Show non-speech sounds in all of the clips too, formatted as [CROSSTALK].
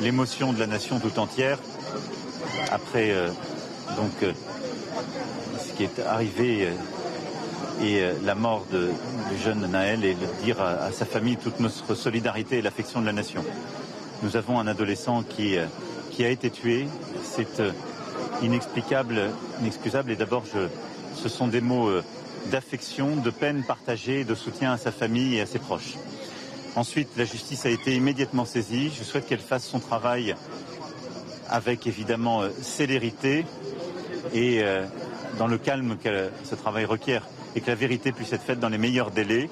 L'émotion de la nation tout entière après euh, donc euh, ce qui est arrivé euh, et la mort de, du jeune Naël et de dire à, sa famille toute notre solidarité et l'affection de la nation. Nous avons un adolescent qui, qui a été tué. C'est inexplicable, inexcusable. Et d'abord, ce sont des mots d'affection, de peine partagée, de soutien à sa famille et à ses proches. Ensuite, la justice a été immédiatement saisie. Je souhaite qu'elle fasse son travail avec évidemment euh, célérité et euh, dans le calme que ce travail requiert et que la vérité puisse être faite dans les meilleurs délais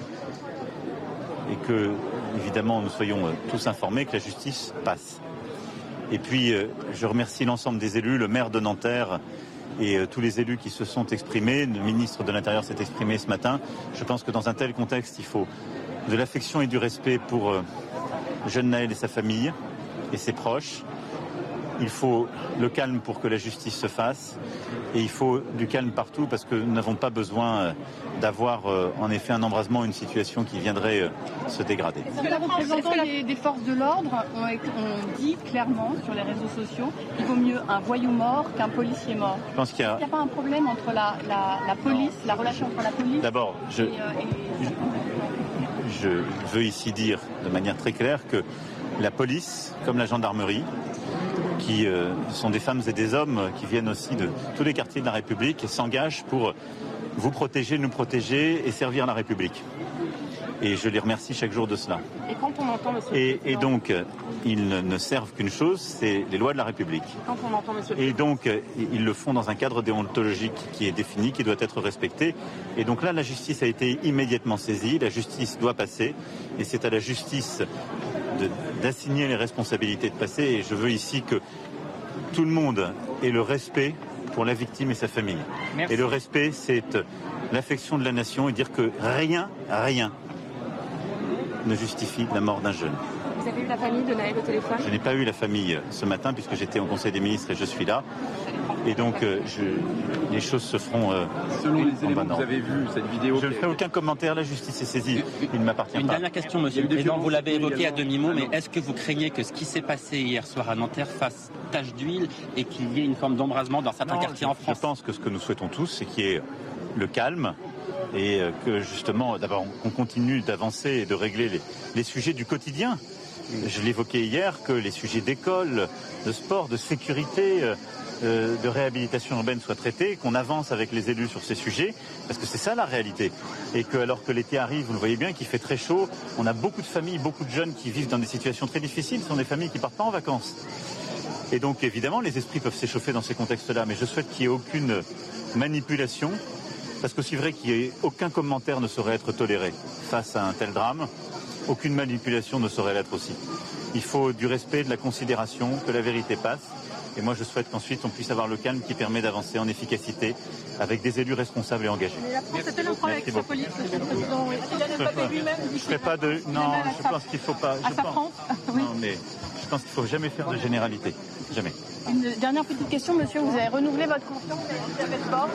et que évidemment nous soyons euh, tous informés que la justice passe. Et puis je remercie l'ensemble des élus, le maire de Nanterre et tous les élus qui se sont exprimés. Le ministre de l'Intérieur s'est exprimé ce matin. Je pense que dans un tel contexte, il faut de l'affection et du respect pour euh, jeune Naël et sa famille et ses proches. Il faut le calme pour que la justice se fasse et il faut du calme partout parce que nous n'avons pas besoin euh, d'avoir euh, en effet un embrasement, une situation qui viendrait se dégrader. Certains représentants des, des forces de l'ordre ont, ont dit clairement sur les réseaux sociaux qu'il vaut mieux un voyou mort qu'un policier mort? Je pense qu'il a n'y a pas un problème entre la, la, la police, la relation entre la police d'abord, je, et, euh, et- je veux ici dire de manière très claire que la police, comme la gendarmerie, qui euh, sont des femmes et des hommes qui viennent aussi de tous les quartiers de la République, s'engagent pour vous protéger, nous protéger et servir la République. Et je les remercie chaque jour de cela. et quand on entend Monsieur le Et, et donc, ils ne servent qu'une chose, c'est les lois de la République. quand on entend Monsieur Et donc, ils le font dans un cadre déontologique qui est défini, qui doit être respecté. Et donc là, la justice a été immédiatement saisie, la justice doit passer, et c'est à la justice d'assigner les responsabilités de passer. Et je veux ici que tout le monde ait le respect pour la victime et sa famille. Merci. Et le respect, c'est l'affection de la nation et dire que rien, rien ne justifie la mort d'un jeune. Vous avez eu la famille de Naël au téléphone? Je n'ai pas eu la famille ce matin puisque j'étais au Conseil des ministres et je suis là. Et donc, euh, je- les choses se feront. euh, Selon les en éléments que vous avez vus, cette vidéo. Je ne fais aucun commentaire, la justice est saisie. Il ne m'appartient Une pas. dernière question, monsieur le Président. Vous l'avez évoqué à demi-mot, mais est-ce que vous craignez que ce qui s'est passé hier soir à Nanterre fasse tache d'huile et qu'il y ait une forme d'embrasement dans certains Non, quartiers je, en France? Je pense que ce que nous souhaitons tous, c'est qu'il y ait le calme et euh, que justement, d'abord, on continue d'avancer et de régler les, sujets du quotidien. Je l'évoquais hier que les sujets d'école, de sport, de sécurité, euh, euh, de réhabilitation urbaine soient traités, qu'on avance avec les élus sur ces sujets, parce que c'est ça la réalité. Et que alors que l'été arrive, vous le voyez bien, qu'il fait très chaud, on a beaucoup de familles, beaucoup de jeunes qui vivent dans des situations très difficiles. Ce sont des familles qui partent pas en vacances. Et donc évidemment, les esprits peuvent s'échauffer dans ces contextes-là, mais je souhaite qu'il n'y ait aucune manipulation, parce qu'aussi vrai qu'il n'y ait aucun commentaire ne saurait être toléré face à un tel drame, aucune manipulation ne saurait l'être aussi. Il faut du respect, de la considération, que la vérité passe. Et moi, je souhaite qu'ensuite, on puisse avoir le calme qui permet d'avancer en efficacité avec des élus responsables et engagés. Mais la France avec sa police, Monsieur le Président lui-même Je ferai pas de. Non, je pense qu'il faut pas. Je pense, [LAUGHS] non, mais je pense qu'il faut jamais faire de généralité. Jamais. Une dernière petite question, monsieur. Vous avez renouvelé votre confiance à Elisabeth Borne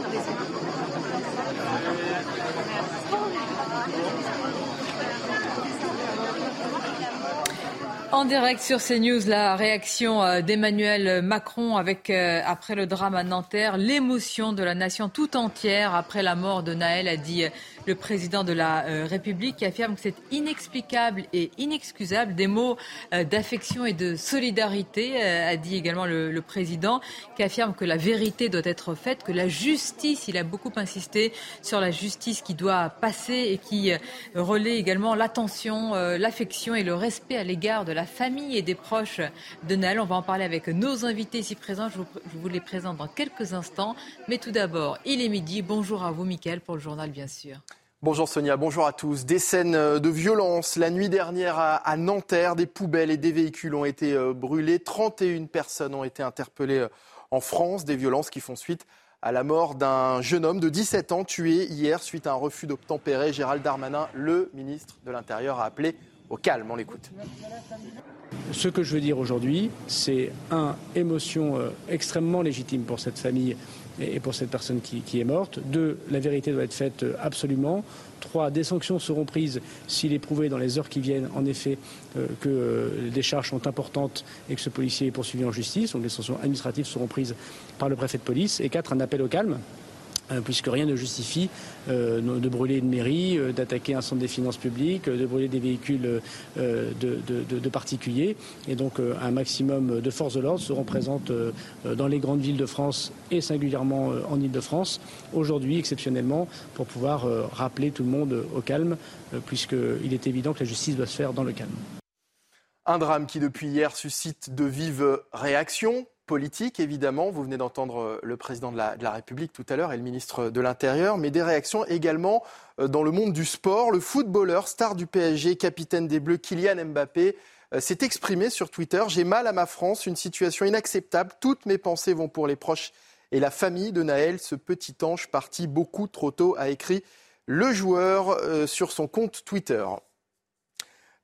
En direct sur CNews, la réaction euh, d'Emmanuel Macron avec, euh, après le drame à Nanterre, l'émotion de la nation tout entière après la mort de Naël, a dit euh, le président de la euh, République, qui affirme que c'est inexplicable et inexcusable. Des mots euh, d'affection et de solidarité, euh, a dit également le, président, qui affirme que la vérité doit être faite, que la justice, il a beaucoup insisté sur la justice qui doit passer et qui relaie également l'attention, l'affection et le respect à l'égard de la famille et des proches de Naël. On va en parler avec nos invités ici présents. Je vous, je vous les présente dans quelques instants. Mais tout d'abord, il est midi. Bonjour à vous, Mickaël, pour le journal, bien sûr. Bonjour Sonia, bonjour à tous. Des scènes de violence la nuit dernière à Nanterre, des poubelles et des véhicules ont été euh, brûlés, 31 personnes ont été interpellées euh, en France, des violences qui font suite à la mort d'un jeune homme de 17 ans tué hier suite à un refus d'obtempérer. Gérald Darmanin, le ministre de l'Intérieur, a appelé au calme. On l'écoute. Ce que je veux dire aujourd'hui, c'est un, émotion euh, extrêmement légitime pour cette famille et pour cette personne qui, est morte. Deux, la vérité doit être faite euh, absolument. Trois, des sanctions seront prises s'il est prouvé dans les heures qui viennent, en effet, euh, que les charges sont importantes et que ce policier est poursuivi en justice. Donc les sanctions administratives seront prises par le préfet de police. Et quatre, un appel au calme euh, puisque rien ne justifie euh, de brûler une mairie, euh, d'attaquer un centre des finances publiques, de brûler des véhicules de, particuliers. Et donc un maximum de forces de l'ordre seront présentes dans les grandes villes de France et singulièrement en Ile-de-France, aujourd'hui exceptionnellement, pour pouvoir rappeler tout le monde au calme, puisqu'il est évident que la justice doit se faire dans le calme. Un drame qui depuis hier suscite de vives réactions politique, évidemment. Vous venez d'entendre euh, le président de la, République tout à l'heure et le ministre de l'Intérieur, mais des réactions également euh, dans le monde du sport. Le footballeur, star du PSG, capitaine des Bleus, Kylian Mbappé, euh, s'est exprimé sur Twitter. J'ai mal à ma France, une situation inacceptable. Toutes mes pensées vont pour les proches et la famille de Naël, ce petit ange parti beaucoup trop tôt, a écrit le joueur sur son compte Twitter.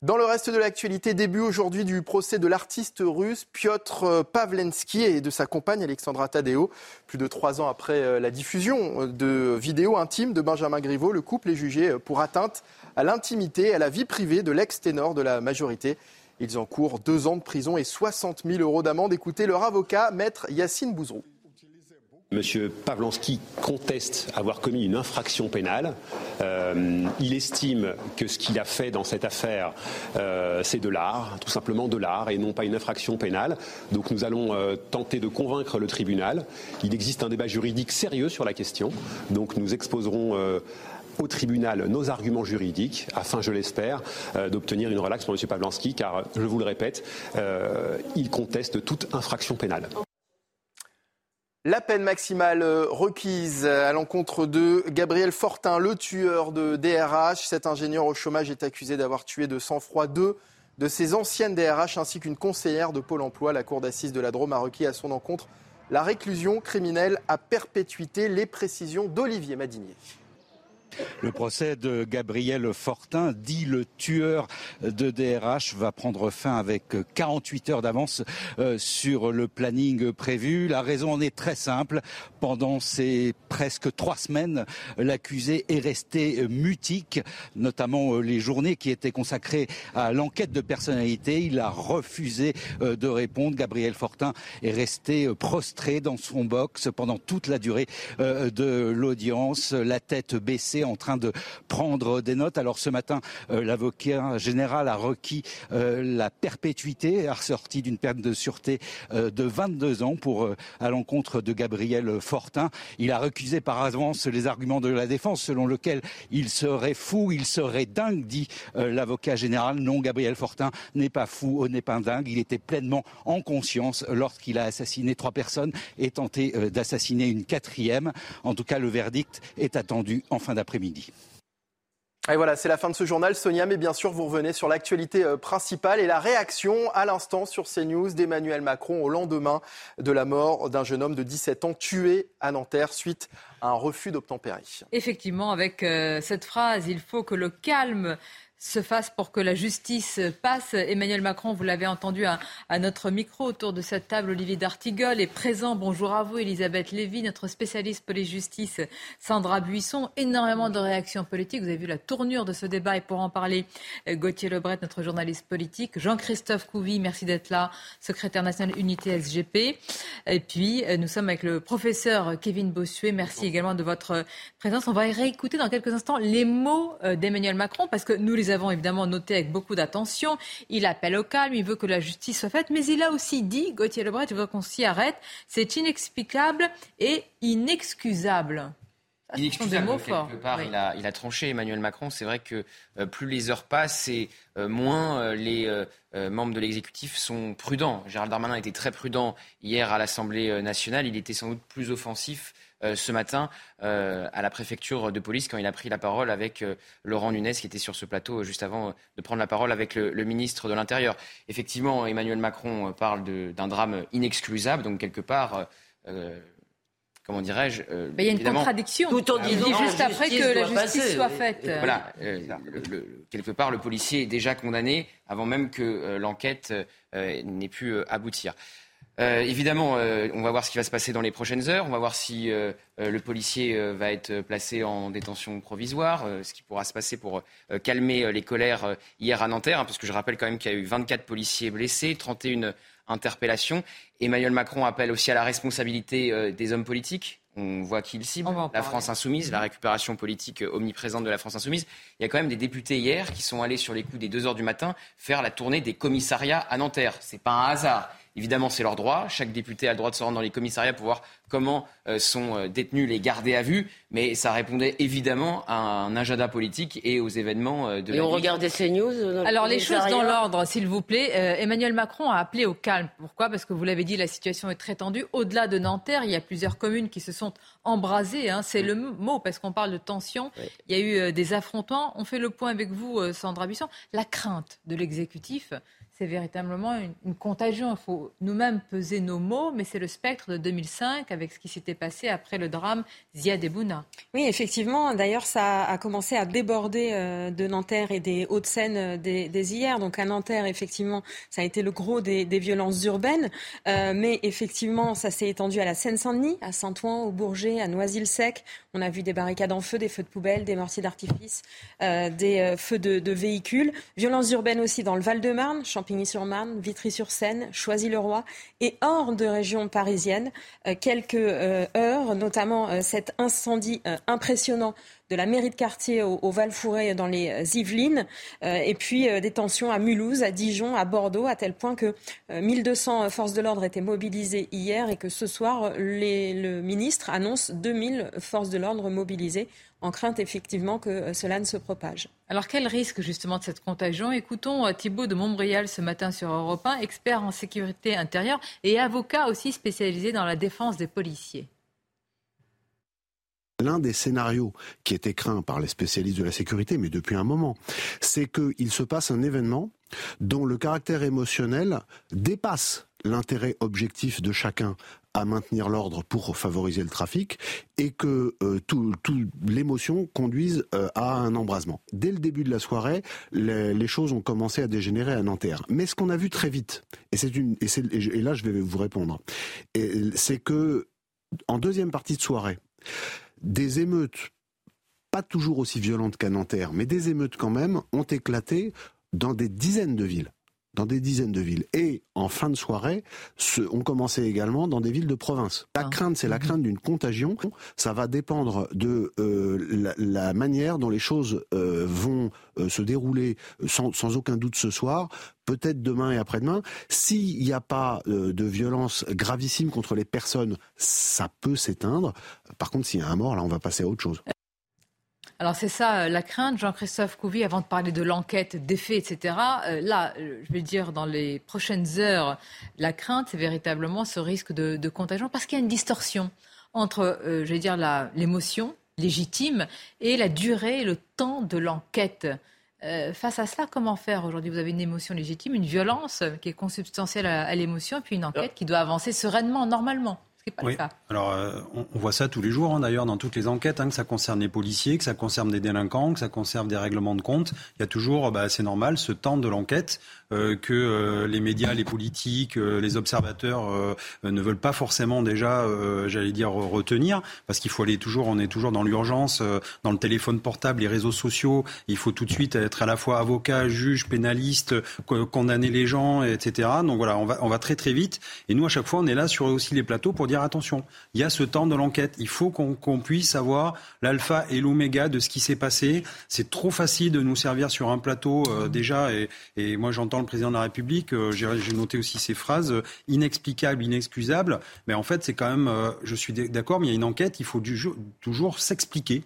Dans le reste de l'actualité, début aujourd'hui du procès de l'artiste russe Piotr Pavlensky et de sa compagne Alexandra Tadeo. Plus de trois ans après euh, la diffusion de vidéos intimes de Benjamin Griveaux, le couple est jugé pour atteinte à l'intimité et à la vie privée de l'ex-ténor de la majorité. Ils encourent deux ans de prison et 60 000 euros d'amende. Écoutez leur avocat, maître Yacine Bouzrou. Monsieur Pavlansky conteste avoir commis une infraction pénale. Euh, il estime que ce qu'il a fait dans cette affaire, euh, c'est de l'art, tout simplement de l'art, et non pas une infraction pénale. Donc nous allons euh, tenter de convaincre le tribunal. Il existe un débat juridique sérieux sur la question. Donc nous exposerons au tribunal nos arguments juridiques afin, je l'espère, d'obtenir une relaxe pour M. Pavlansky, car, je vous le répète, il conteste toute infraction pénale. La peine maximale euh, requise à l'encontre de Gabriel Fortin, le tueur de DRH. Cet ingénieur au chômage est accusé d'avoir tué de sang-froid deux de ses anciennes DRH ainsi qu'une conseillère de Pôle emploi. La cour d'assises de la Drôme a requis à son encontre la réclusion criminelle à perpétuité. Les précisions d'Olivier Madinier. Le procès de Gabriel Fortin, dit le tueur de DRH, va prendre fin avec 48 heures d'avance euh, sur le planning prévu. La raison en est très simple. Pendant ces presque trois semaines, l'accusé est resté mutique, notamment euh, les journées qui étaient consacrées à l'enquête de personnalité. Il a refusé euh, de répondre. Gabriel Fortin est resté prostré dans son box pendant toute la durée de l'audience, la tête baissée en train de prendre des notes. Alors ce matin, euh, l'avocat général a requis euh, la perpétuité, a ressorti d'une peine de sûreté euh, de 22 ans pour à l'encontre de Gabriel Fortin. Il a recusé par avance les arguments de la défense selon lequel il serait fou, il serait dingue, dit l'avocat général. Non, Gabriel Fortin n'est pas fou, n'est pas dingue. Il était pleinement en conscience lorsqu'il a assassiné trois personnes et tenté d'assassiner une quatrième. En tout cas, le verdict est attendu en fin d'après. Et voilà, c'est la fin de ce journal, Sonia, mais bien sûr, vous revenez sur l'actualité euh, principale et la réaction à l'instant sur CNews d'Emmanuel Macron au lendemain de la mort d'un jeune homme de 17 ans tué à Nanterre suite à un refus d'obtempérer. Effectivement, avec euh, cette phrase, il faut que le calme se fasse pour que la justice passe. Emmanuel Macron, vous l'avez entendu à, notre micro autour de cette table, Olivier D'Artigol est présent. Bonjour à vous, Elisabeth Lévy, notre spécialiste police-justice, Sandra Buisson. Énormément de réactions politiques. Vous avez vu la tournure de ce débat et pour en parler, Gauthier Lebret, notre journaliste politique, Jean-Christophe Couvi, merci d'être là, secrétaire national unité SGP. Et puis, nous sommes avec le professeur Kevin Bossuet. Merci également de votre présence. On va réécouter dans quelques instants les mots euh, d'Emmanuel Macron parce que nous les avons évidemment noté avec beaucoup d'attention. Il appelle au calme, il veut que la justice soit faite, mais il a aussi dit, Gauthier Lebret, je veux qu'on s'y arrête, c'est inexplicable et inexcusable. Inexcusable, quelque part, il, a, il, a, tranché Emmanuel Macron. C'est vrai que euh, plus les heures passent et euh, moins euh, les membres de l'exécutif sont prudents. Gérald Darmanin était très prudent hier à l'Assemblée nationale. Il était sans doute plus offensif ce matin à la préfecture de police quand il a pris la parole avec Laurent Nunez qui était sur ce plateau juste avant de prendre la parole avec le, le ministre de l'Intérieur. Effectivement, Emmanuel Macron parle d'un drame inexcusable, donc quelque part comment dirais-je euh, Il y a une contradiction. Tout en disant juste après que la justice soit faite. Voilà, euh, quelque part, le policier est déjà condamné avant même que euh, l'enquête n'ait pu aboutir. Évidemment, on va voir ce qui va se passer dans les prochaines heures. On va voir si le policier va être placé en détention provisoire, ce qui pourra se passer pour calmer les colères hier à Nanterre, hein, parce que je rappelle quand même qu'il y a eu 24 policiers blessés, 31 interpellation. Emmanuel Macron appelle aussi à la responsabilité euh, des hommes politiques. On voit qui il cible, la France insoumise, la récupération politique euh, omniprésente de la France insoumise. Il y a quand même des députés hier qui sont allés sur les coups des 2 heures du matin faire la tournée des commissariats à Nanterre. C'est pas un hasard. Évidemment, c'est leur droit. Chaque député a le droit de se rendre dans les commissariats pour voir comment euh, sont euh, détenus les gardés à vue. Mais ça répondait évidemment à un agenda politique et aux événements euh, de et on regardait ces news Alors, les choses dans l'ordre, s'il vous plaît. Emmanuel Macron a appelé au calme. Pourquoi? Parce que vous l'avez dit, la situation est très tendue. Au-delà de Nanterre, il y a plusieurs communes qui se sont embrasées. Hein. C'est le mot, parce qu'on parle de tension. Il y a eu des affrontements. On fait le point avec vous, Sandra Buisson. La crainte de l'exécutif, c'est véritablement une, contagion. Il faut nous-mêmes peser nos mots, mais c'est le spectre de 2005 avec ce qui s'était passé après le drame Ziad Ebouna. Oui, effectivement. D'ailleurs, ça a commencé à déborder euh, de Nanterre et des Hauts-de-Seine euh, des, hier. Donc à Nanterre, effectivement, ça a été le gros des, violences urbaines. Euh, mais effectivement, ça s'est étendu à la Seine-Saint-Denis, à Saint-Ouen, au Bourget, à Noisy-le-Sec. On a vu des barricades en feu, des feux de poubelle, des mortiers d'artifice, des feux de, de, véhicules. Violences urbaines aussi dans le Val-de-Marne, Champigny-sur-Marne, Vitry-sur-Seine, Choisy-le-Roi et hors de région parisienne. Euh, quelques euh, heures, notamment euh, cet incendie impressionnant de la mairie de quartier au, Val-Fouré dans les Yvelines, et puis des tensions à Mulhouse, à Dijon, à Bordeaux, à tel point que 1200 forces de l'ordre étaient mobilisées hier et que ce soir, le ministre annonce 2000 forces de l'ordre mobilisées en crainte effectivement que euh, cela ne se propage. Alors quel risque justement de cette contagion? Écoutons euh, Thibault de Montbrial ce matin sur Europe 1, expert en sécurité intérieure et avocat aussi spécialisé dans la défense des policiers. L'un des scénarios qui était craint par les spécialistes de la sécurité, mais depuis un moment, c'est qu'il se passe un événement dont le caractère émotionnel dépasse l'intérêt objectif de chacun à maintenir l'ordre pour favoriser le trafic et que euh, l'émotion conduise euh, à un embrasement. Dès le début de la soirée, les, choses ont commencé à dégénérer à Nanterre. Mais ce qu'on a vu très vite, et, c'est et là je vais vous répondre, c'est que en deuxième partie de soirée, des émeutes pas toujours aussi violentes qu'à Nanterre, mais des émeutes quand même, ont éclaté dans des dizaines de villes dans des dizaines de villes. Et en fin de soirée, on commençait également dans des villes de province. La ah. crainte, c'est la mhm. crainte d'une contagion. Ça va dépendre de euh, la, manière dont les choses euh, vont euh, se dérouler sans, sans, aucun doute ce soir, peut-être demain et après-demain. S'il n'y a pas de violence gravissime contre les personnes, ça peut s'éteindre. Par contre, s'il y a un mort, là, on va passer à autre chose. Alors c'est ça euh, la crainte, Jean-Christophe Couvi, avant de parler de l'enquête, des faits, etc. Euh, là, euh, je vais dire, dans les prochaines heures, la crainte, c'est véritablement ce risque de, contagion, parce qu'il y a une distorsion entre, je vais dire, l'émotion légitime et la durée, le temps de l'enquête. face à cela, comment faire aujourd'hui? Vous avez une émotion légitime, une violence qui est consubstantielle à l'émotion, puis une enquête qui doit avancer sereinement, normalement oui. Alors, euh, on, voit ça tous les jours, hein, d'ailleurs, dans toutes les enquêtes, hein, que ça concerne les policiers, que ça concerne des délinquants, que ça concerne des règlements de compte. Il y a toujours, bah, c'est normal, ce temps de l'enquête euh, que euh, les médias, les politiques, les observateurs ne veulent pas forcément déjà, j'allais dire, retenir, parce qu'il faut aller toujours, on est toujours dans l'urgence, dans le téléphone portable, les réseaux sociaux. Il faut tout de suite être à la fois avocat, juge, pénaliste, condamner les gens, etc. Donc voilà, on va, très très vite. Et nous, à chaque fois, on est là sur aussi les plateaux pour dire attention, il y a ce temps de l'enquête. Il faut qu'on puisse avoir l'alpha et l'oméga de ce qui s'est passé. C'est trop facile de nous servir sur un plateau euh, déjà. Et, moi, j'entends le président de la République. Euh, j'ai noté aussi ces phrases euh, inexplicables, inexcusables. Mais en fait, c'est quand même. je suis d'accord, mais il y a une enquête. Il faut toujours s'expliquer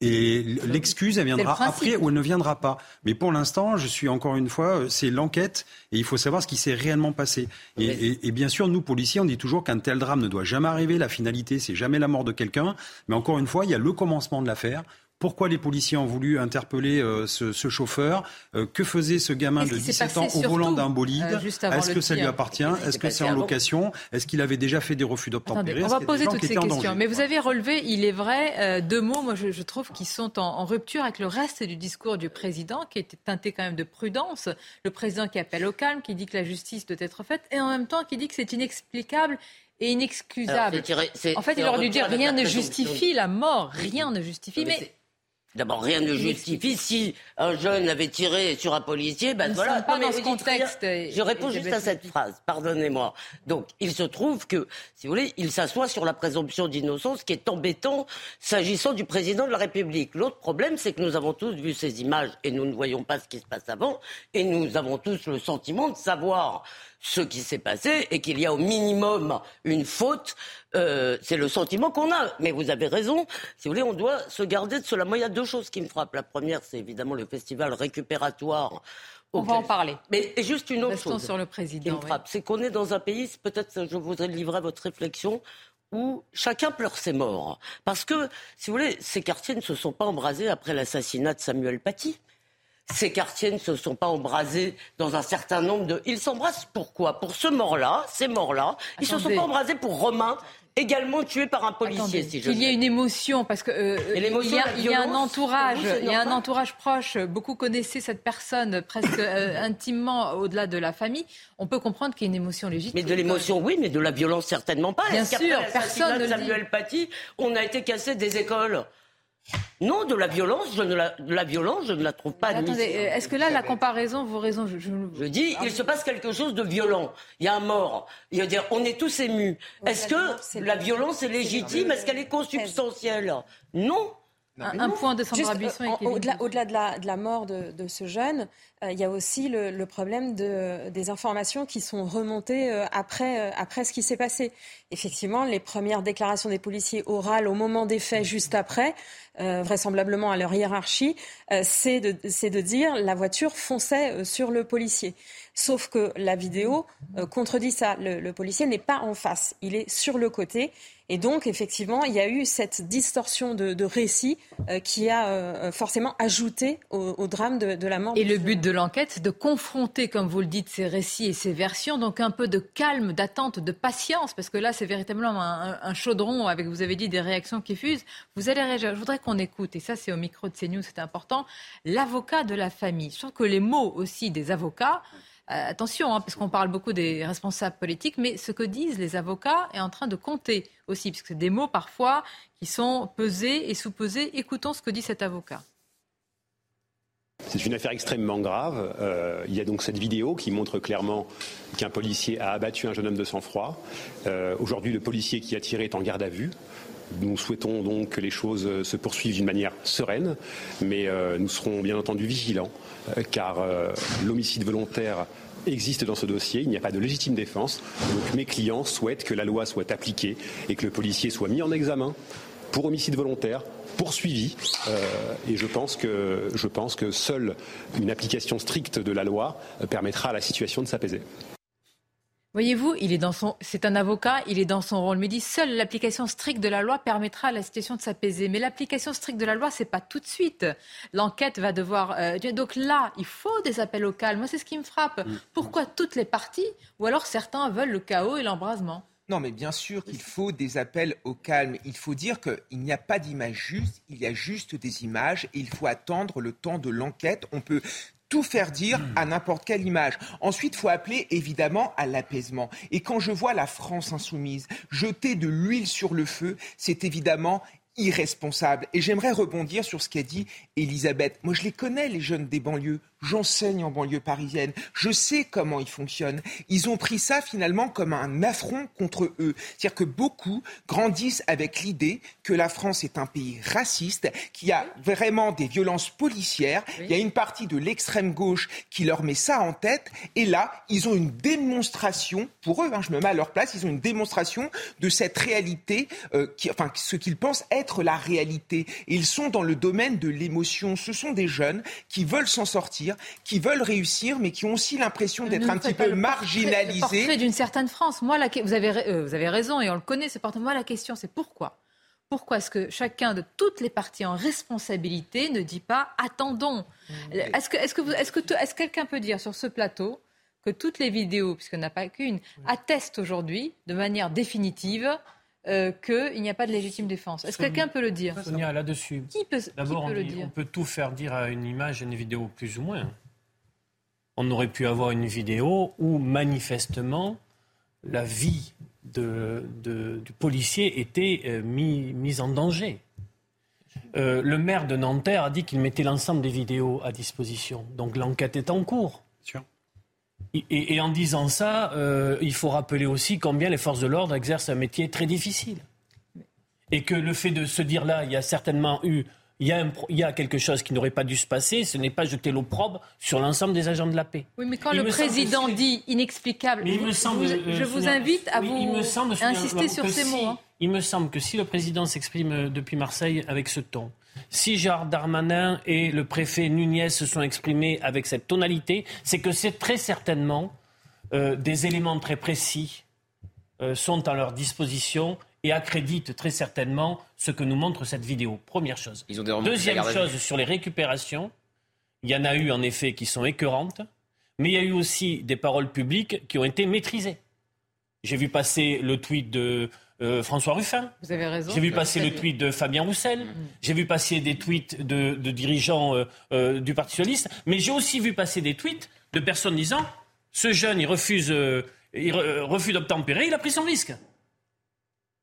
Et l'excuse, elle viendra après ou elle ne viendra pas. Mais pour l'instant, je suis encore une fois, euh, c'est l'enquête et il faut savoir ce qui s'est réellement passé. Et, et, bien sûr, nous, policiers, on dit toujours qu'un tel drame ne doit jamais arriver. La finalité, c'est jamais la mort de quelqu'un. Mais encore une fois, il y a le commencement de l'affaire. Pourquoi les policiers ont voulu interpeller euh, ce, ce, chauffeur euh, Que faisait ce gamin de 17 ans au volant d'un bolide euh, Est-ce que ça lui appartient Est-ce que c'est en location Est-ce qu'il avait déjà fait des refus d'obtempérer On va poser toutes ces questions. Mais vous avez relevé, il est vrai, deux mots, moi je, je trouve, qui sont en, en, rupture avec le reste du discours du président, qui était teinté quand même de prudence. Le président qui appelle au calme, qui dit que la justice doit être faite, et en même temps qui dit que c'est inexplicable et inexcusable. en fait, il aurait dû dire rien ne justifie la mort, rien ne justifie. mais D'abord, rien ne justifie. Si un jeune avait tiré sur un policier, ben voilà. Pas dans ce contexte. Je réponds juste à cette phrase. Pardonnez-moi. Donc, il se trouve que, si vous voulez, il s'assoit sur la présomption d'innocence, qui est embêtant s'agissant du président de la République. L'autre problème, c'est que nous avons tous vu ces images et nous ne voyons pas ce qui se passe avant, et nous avons tous le sentiment de savoir ce qui s'est passé et qu'il y a au minimum une faute. Euh, c'est le sentiment qu'on a. Mais vous avez raison. Si vous voulez, on doit se garder de cela. Moi, il y a deux choses qui me frappent. La première, c'est évidemment le festival récupératoire. On va en parler. Mais juste une autre chose sur le président, qui me frappe, c'est qu'on est dans un pays, peut-être je voudrais livrer votre réflexion, où chacun pleure ses morts. Parce que, si vous voulez, ces quartiers ne se sont pas embrasés après l'assassinat de Samuel Paty ces quartiers ne se sont pas embrasés dans un certain nombre de. Ils s'embrassent pourquoi Pour ce mort-là, ces morts-là. Ils ne se sont pas embrasés pour Romain, également tué par un policier. si il y a une émotion parce que euh, il, y a, un entourage, il y a un entourage proche. Beaucoup connaissaient cette personne presque [COUGHS] euh, intimement au-delà de la famille. On peut comprendre qu'il y a une émotion légitime. Mais de l'émotion, oui, mais de la violence certainement pas. Bien sûr, personne ne Samuel Paty, on a été cassé des écoles? Non, de la violence, je ne la, de la violence, je ne la trouve pas Attendez, est-ce que là, la comparaison, vos raisons, je, je... dis, il se passe quelque chose de violent. Il y a un mort. Il y a dire, on est tous émus. Est-ce que la violence est légitime? Est-ce qu'elle est consubstantielle? Non. Un, point de Sandra Au-delà au de, la, de la mort de, de ce jeune, euh, il y a aussi le, le, problème de, des informations qui sont remontées euh, après, euh, après ce qui s'est passé. Effectivement, les premières déclarations des policiers orales au moment des faits, juste après, vraisemblablement à leur hiérarchie, c'est de, de dire la voiture fonçait sur le policier. Sauf que la vidéo contredit ça. Le, le policier n'est pas en face, il est sur le côté. Et donc, effectivement, il y a eu cette distorsion de, de récit euh, qui a euh, forcément ajouté au, drame de, la mort. Et le but de l'enquête, c'est de confronter, comme vous le dites, ces récits et ces versions, donc un peu de calme, d'attente, de patience, parce que là, c'est véritablement un, chaudron avec, vous avez dit, des réactions qui fusent. Vous allez réagir. Je voudrais qu'on écoute, et ça, c'est au micro de CNews, c'est important, l'avocat de la famille. Je trouve que les mots aussi des avocats euh, attention, hein, parce qu'on parle beaucoup des responsables politiques, mais ce que disent les avocats est en train de compter aussi, parce que c'est des mots parfois qui sont pesés et sous-pesés. Écoutons ce que dit cet avocat. C'est une affaire extrêmement grave. Euh, il y a donc cette vidéo qui montre clairement qu'un policier a abattu un jeune homme de sang-froid. Euh, aujourd'hui, le policier qui a tiré est en garde à vue. Nous souhaitons donc que les choses se poursuivent d'une manière sereine, mais nous serons bien entendu vigilants, car l'homicide volontaire existe dans ce dossier. Il n'y a pas de légitime défense. Donc mes clients souhaitent que la loi soit appliquée et que le policier soit mis en examen pour homicide volontaire, poursuivi. Euh, et je pense que seule une application stricte de la loi permettra à la situation de s'apaiser. Voyez-vous, il est dans son, c'est un avocat, il est dans son rôle. Mais dit seule l'application stricte de la loi permettra à la situation de s'apaiser. Mais l'application stricte de la loi, c'est pas tout de suite. L'enquête va devoir. Euh, donc là, il faut des appels au calme. Moi, c'est ce qui me frappe. Mm. Pourquoi toutes les parties, ou alors certains veulent le chaos et l'embrasement? Non, mais bien sûr qu'il faut des appels au calme. Il faut dire qu'il n'y a pas d'image juste, il y a juste des images et il faut attendre le temps de l'enquête. On peut tout faire dire à n'importe quelle image. Ensuite, il faut appeler évidemment à l'apaisement. Et quand je vois la France insoumise jeter de l'huile sur le feu, c'est évidemment irresponsable. Et j'aimerais rebondir sur ce qu'a dit Elisabeth. Moi, je les connais, les jeunes des banlieues. J'enseigne en banlieue parisienne, je sais comment ils fonctionnent. Ils ont pris ça finalement comme un affront contre eux. C'est-à-dire que beaucoup grandissent avec l'idée que la France est un pays raciste, qu'il y a vraiment des violences policières. Il y a une partie de l'extrême gauche qui leur met ça en tête. Et là, ils ont une démonstration, pour eux, hein, je me mets à leur place, ils ont une démonstration de cette réalité, euh, qui, enfin, ce qu'ils pensent être la réalité. Et ils sont dans le domaine de l'émotion. Ce sont des jeunes qui veulent s'en sortir, qui veulent réussir, mais qui ont aussi l'impression d'être un petit peu marginalisés. Le portrait d'une certaine France. Moi, la, vous, avez, euh, vous avez raison et on le connaît, ce portrait. Moi, la question, c'est pourquoi? Pourquoi est-ce que chacun de toutes les parties en responsabilité ne dit pas attendons Est-ce que, est-ce que, est-ce que, est-ce quelqu'un peut dire sur ce plateau que toutes les vidéos, puisqu'on n'a pas qu'une, attestent aujourd'hui de manière définitive euh, qu'il n'y a pas de légitime défense. Est-ce que quelqu'un peut le dire? Sonia, là-dessus. Qui peut, D'abord, le dire? on peut tout faire dire à une image et une vidéo, plus ou moins. On aurait pu avoir une vidéo où, manifestement, la vie de, du policier était euh, mise en danger. Euh, le maire de Nanterre a dit qu'il mettait l'ensemble des vidéos à disposition. Donc l'enquête est en cours. Et, en disant ça, euh, il faut rappeler aussi combien les forces de l'ordre exercent un métier très difficile. Et que le fait de se dire là, il y a certainement eu il y, a il y, a quelque chose qui n'aurait pas dû se passer, ce n'est pas jeter l'opprobre sur l'ensemble des agents de la paix. Oui, mais quand le président dit inexplicable, il me semble, je vous invite à vous me semble, insister sur ces mots. Hein. Il me semble que si le président s'exprime depuis Marseille avec ce ton, si Gérard Darmanin et le préfet Nunez se sont exprimés avec cette tonalité, c'est que c'est très certainement euh, des éléments très précis euh, sont à leur disposition et accréditent très certainement ce que nous montre cette vidéo. Première chose. Deuxième chose, sur les récupérations, il y en a eu en effet qui sont écœurantes, mais il y a eu aussi des paroles publiques qui ont été maîtrisées. J'ai vu passer le tweet de euh, François Ruffin. Vous avez raison. J'ai vu passer le tweet de Fabien Roussel. Mm. J'ai vu passer des tweets de, dirigeants euh, euh, du Parti socialiste. Mais j'ai aussi vu passer des tweets de personnes disant ce jeune, il refuse, il refuse d'obtempérer, il a pris son risque.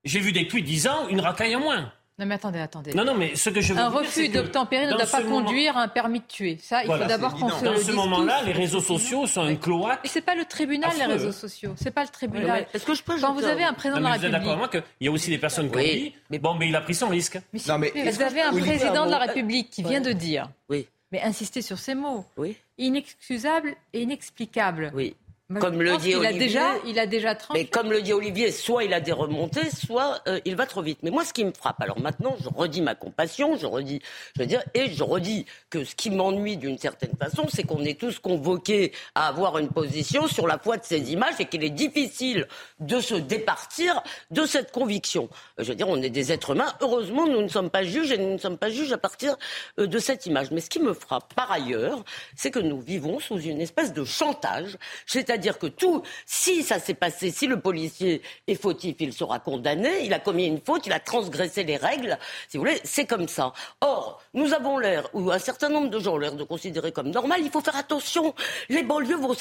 J'ai vu des tweets disant une racaille en moins. Non mais attendez, attendez. Non, non, mais ce que je veux un refus d'obtempérer ne doit pas conduire à un permis de tuer. Ça, il faut d'abord qu'on se Dans ce moment-là, les réseaux sociaux sont un cloaque. Et c'est pas le tribunal, les réseaux sociaux. C'est pas le tribunal. Est-ce que je peux Quand vous avez un président de la République. Vous êtes d'accord avec moi qu'il y a aussi des personnes qui ont dit mais... bon, mais il a pris son risque. Mais non, mais vous avez un président de la République qui vient de dire. Oui. Mais insister sur ces mots. Oui. Inexcusable et inexplicable. Oui comme le dit il Olivier, a déjà, il a déjà Mais comme le dit Olivier, soit il a des remontées, soit euh, il va trop vite. Mais moi, ce qui me frappe, alors maintenant, je redis ma compassion, je redis, je veux dire, et je redis que ce qui m'ennuie d'une certaine façon, c'est qu'on est tous convoqués à avoir une position sur la foi de ces images et qu'il est difficile de se départir de cette conviction. Je veux dire, on est des êtres humains. Heureusement, nous ne sommes pas juges et nous ne sommes pas juges à partir euh, de cette image. Mais ce qui me frappe par ailleurs, c'est que nous vivons sous une espèce de chantage, c'est-à-dire c'est-à-dire que tout, si ça s'est passé, si le policier est fautif, il sera condamné, il a commis une faute, il a transgressé les règles, si vous voulez, c'est comme ça. Or, nous avons l'air, ou un certain nombre de gens ont l'air de considérer comme normal, il faut faire attention. Les banlieues vont...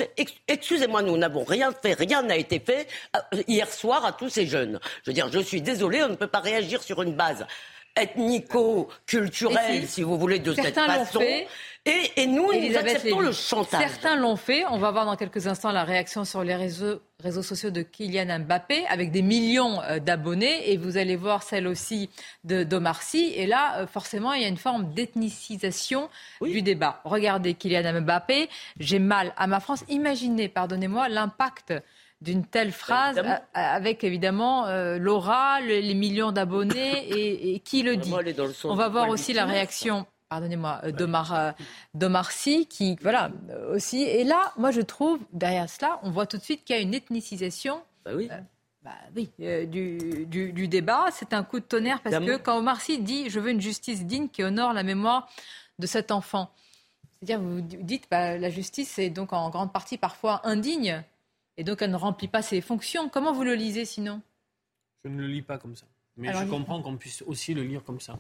Excusez-moi, nous n'avons rien fait, rien n'a été fait euh, hier soir à tous ces jeunes. Je veux dire, je suis désolé, on ne peut pas réagir sur une base ethnico-culturelle, si vous voulez, de cette façon. Et, nous, nous acceptons le chantage. Certains l'ont fait. On va voir dans quelques instants la réaction sur les réseaux, réseaux sociaux de Kylian Mbappé, avec des millions euh, d'abonnés. Et vous allez voir celle aussi d'Omar Sy. Et là, euh, forcément, il y a une forme d'ethnicisation du débat. Regardez Kylian Mbappé, j'ai mal à ma France. Imaginez, pardonnez-moi, l'impact d'une telle phrase, avec évidemment euh, l'aura, les millions d'abonnés [LAUGHS] et, qui le dit. On va voir aussi la réaction pardonnez-moi, euh, euh, d'Omar, Sy, qui, voilà, aussi. Et là, moi, je trouve, derrière cela, on voit tout de suite qu'il y a une ethnicisation. Bah oui. Bah oui, du, du, débat. C'est un coup de tonnerre parce que quand Omar Sy dit Je veux une justice digne qui honore la mémoire de cet enfant, c'est-à-dire, vous dites bah, la justice est donc en grande partie parfois indigne et donc elle ne remplit pas ses fonctions. Comment vous le lisez sinon? Je ne le lis pas comme ça. Mais je comprends qu'on puisse aussi le lire comme ça.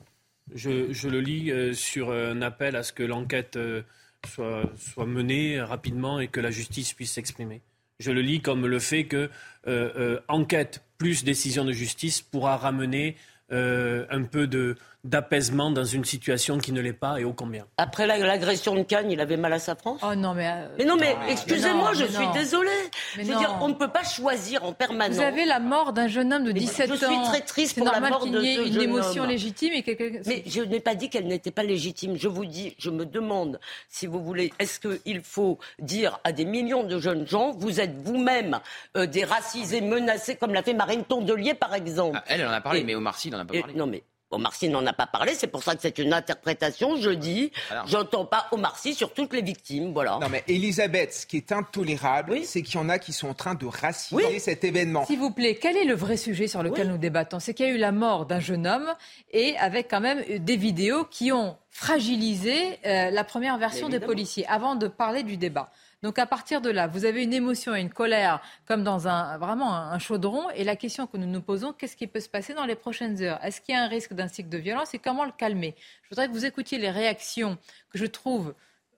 Je, le lis euh, sur un appel à ce que l'enquête euh, soit, soit, menée rapidement et que la justice puisse s'exprimer. Je le lis comme le fait que euh, enquête plus décision de justice pourra ramener euh, un peu de, d'apaisement dans une situation qui ne l'est pas et ô combien. Après l'agression de Cannes, il avait mal à sa France Oh non, mais. mais non, mais excusez-moi, je suis désolée. je veux dire, on ne peut pas choisir en permanence. Vous avez la mort d'un jeune homme de 17 ans. Je suis très triste pour la mort de jeune une émotion légitime et Mais je n'ai pas dit qu'elle n'était pas légitime. Je vous dis, je me demande, si vous voulez, est-ce qu'il faut dire à des millions de jeunes gens, vous êtes vous-même euh, des racisés menacés, comme l'a fait Marine Tondelier, par exemple. Ah, elle, elle en a parlé, mais Omar Sy n'en a pas parlé. non, mais Omar Sy n'en a pas parlé, c'est pour ça que c'est une interprétation. Je dis, j'entends pas Omar Sy sur toutes les victimes, voilà. Non mais Elisabeth, ce qui est intolérable, c'est qu'il y en a qui sont en train de raciser cet événement. S'il vous plaît, quel est le vrai sujet sur lequel nous débattons? C'est qu'il y a eu la mort d'un jeune homme et avec quand même des vidéos qui ont fragilisé euh, la première version des policiers avant de parler du débat. Donc à partir de là, vous avez une émotion et une colère comme dans un vraiment un chaudron. Et la question que nous nous posons, qu'est-ce qui peut se passer dans les prochaines heures? Est-ce qu'il y a un risque d'un cycle de violence? Et comment le calmer? Je voudrais que vous écoutiez les réactions que je trouve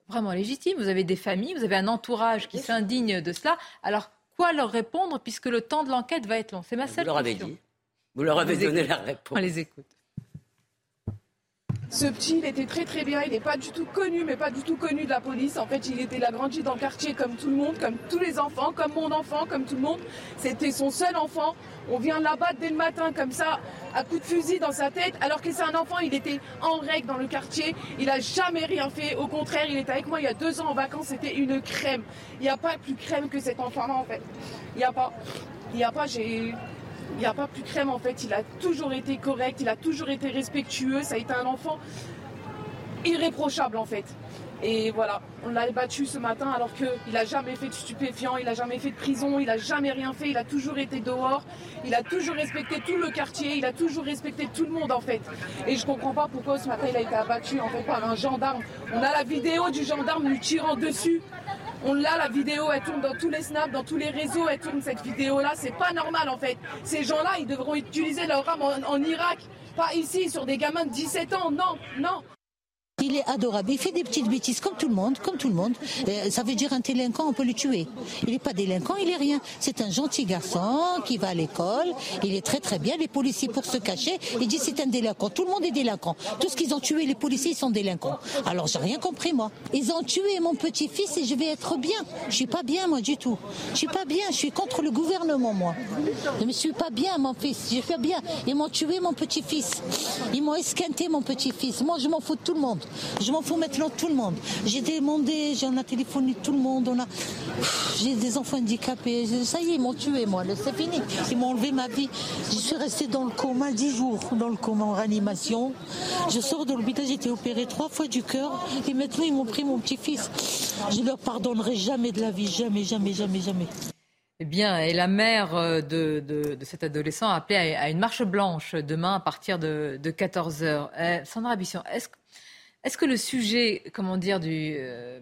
vraiment légitimes. Vous avez des familles, vous avez un entourage qui s'indigne de cela. Alors quoi leur répondre puisque le temps de l'enquête va être long? C'est ma seule vous leur question. Avez dit. Vous leur avez donné la réponse. On les écoute. Ce petit, il était très très bien. Il n'est pas du tout connu, mais pas du tout connu de la police. En fait, il était là grandi dans le quartier comme tout le monde, comme tous les enfants, comme mon enfant, comme tout le monde. C'était son seul enfant. On vient là-bas dès le matin comme ça, à coup de fusil dans sa tête, alors que c'est un enfant. Il était en règle dans le quartier. Il n'a jamais rien fait. Au contraire, il était avec moi il y a deux ans en vacances. C'était une crème. Il n'y a pas plus crème que cet enfant-là en fait. Il n'y a pas. Il n'y a pas. J'ai il n'y a pas plus crème en fait. Il a toujours été correct, il a toujours été respectueux. Ça a été un enfant irréprochable en fait. Et voilà, on l'a battu ce matin alors qu'il n'a jamais fait de stupéfiant, il n'a jamais fait de prison, il n'a jamais rien fait, il a toujours été dehors, il a toujours respecté tout le quartier, il a toujours respecté tout le monde en fait. Et je comprends pas pourquoi ce matin il a été abattu en fait par un gendarme. On a la vidéo du gendarme lui tirant dessus. On l'a, la vidéo, elle tourne dans tous les snaps, dans tous les réseaux, elle tourne cette vidéo-là. C'est pas normal en fait. Ces gens-là, ils devront utiliser leur arme en, en Irak, pas ici, sur des gamins de 17 ans. Non, non. Il est adorable. Il fait des petites bêtises comme tout le monde, comme tout le monde. ça veut dire un délinquant, on peut le tuer. Il n'est pas délinquant, il est rien. C'est un gentil garçon qui va à l'école. Il est très très bien. Les policiers, pour se cacher, ils disent c'est un délinquant. Tout le monde est délinquant. Tout ce qu'ils ont tué, les policiers, ils sont délinquants. Alors j'ai rien compris moi. Ils ont tué mon petit-fils et je vais être bien. Je suis pas bien moi du tout. Je suis pas bien. Je suis contre le gouvernement moi. Je ne suis pas bien mon fils. Je suis bien. Ils m'ont tué mon petit-fils. Ils m'ont esquinté mon petit-fils. Moi je m'en fous de tout le monde. Je m'en fous maintenant tout le monde. J'ai demandé, j'en ai téléphoné tout le monde. On a, j'ai des enfants handicapés. Ça y est, ils m'ont tué, moi. C'est fini. Ils m'ont enlevé ma vie. Je suis restée dans le coma dix jours, dans le coma en réanimation. Je sors de l'hôpital, j'ai été opérée trois fois du cœur. Et maintenant, ils m'ont pris mon petit-fils. Je ne leur pardonnerai jamais de la vie. Jamais, jamais, jamais, jamais. Eh bien, et la mère euh, de, cet adolescent a appelé à, une marche blanche demain à partir de, de 14h. Euh, Sandra Bisson, est-ce est-ce que le sujet, comment dire, du, euh,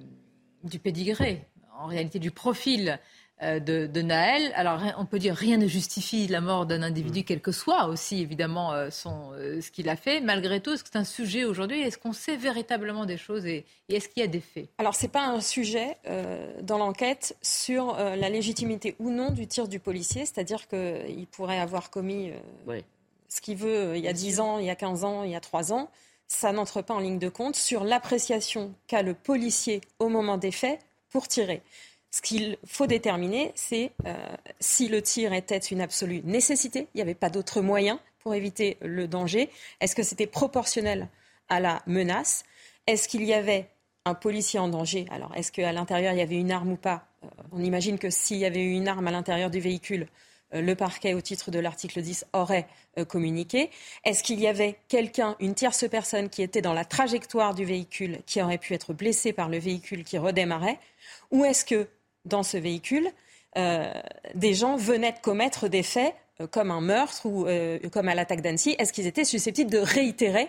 du pédigré, en réalité du profil euh, de, de, Naël, alors on peut dire rien ne justifie la mort d'un individu, quel que soit aussi évidemment euh, son, ce qu'il a fait. Malgré tout, est-ce que c'est un sujet aujourd'hui? Est-ce qu'on sait véritablement des choses et, est-ce qu'il y a des faits? Alors c'est pas un sujet dans l'enquête sur la légitimité ou non du tir du policier, c'est-à-dire qu'il pourrait avoir commis ce qu'il veut il y a 10 ans, il y a 15 ans, il y a 3 ans ça n'entre pas en ligne de compte sur l'appréciation qu'a le policier au moment des faits pour tirer. Ce qu'il faut déterminer, c'est euh, si le tir était une absolue nécessité, il n'y avait pas d'autre moyen pour éviter le danger. Est-ce que c'était proportionnel à la menace? Est-ce qu'il y avait un policier en danger? Alors, est-ce qu'à l'intérieur, il y avait une arme ou pas? Euh, On imagine que s'il y avait eu une arme à l'intérieur du véhicule, le parquet, au titre de l'article 10, aurait euh, communiqué. Est-ce qu'il y avait quelqu'un, une tierce personne qui était dans la trajectoire du véhicule, qui aurait pu être blessé par le véhicule qui redémarrait? Ou est-ce que, dans ce véhicule, euh, des gens venaient de commettre des faits comme un meurtre ou comme à l'attaque d'Annecy? Est-ce qu'ils étaient susceptibles de réitérer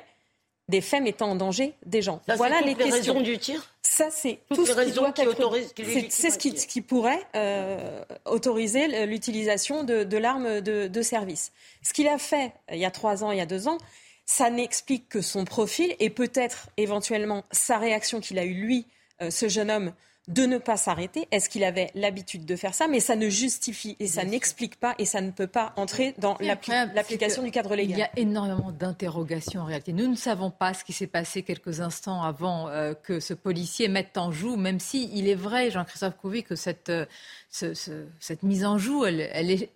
des faits mettant en danger des gens. voilà les, questions. du tir Ça, c'est tout ce qui doit être. C'est ce qui, pourrait euh, autoriser l'utilisation de, l'arme de, service. Ce qu'il a fait euh, il y a trois ans, il y a deux ans, ça n'explique que son profil et peut-être éventuellement sa réaction qu'il a eue lui, euh, ce jeune homme, de ne pas s'arrêter Est-ce qu'il avait l'habitude de faire ça? Mais ça ne justifie et ça n'explique pas et ça ne peut pas entrer dans l'application du cadre légal. Il y a énormément d'interrogations en réalité. Nous ne savons pas ce qui s'est passé quelques instants avant euh, que ce policier mette en joue, même si il est vrai, Jean-Christophe Couvi, que cette, euh, cette mise en joue, elle, elle est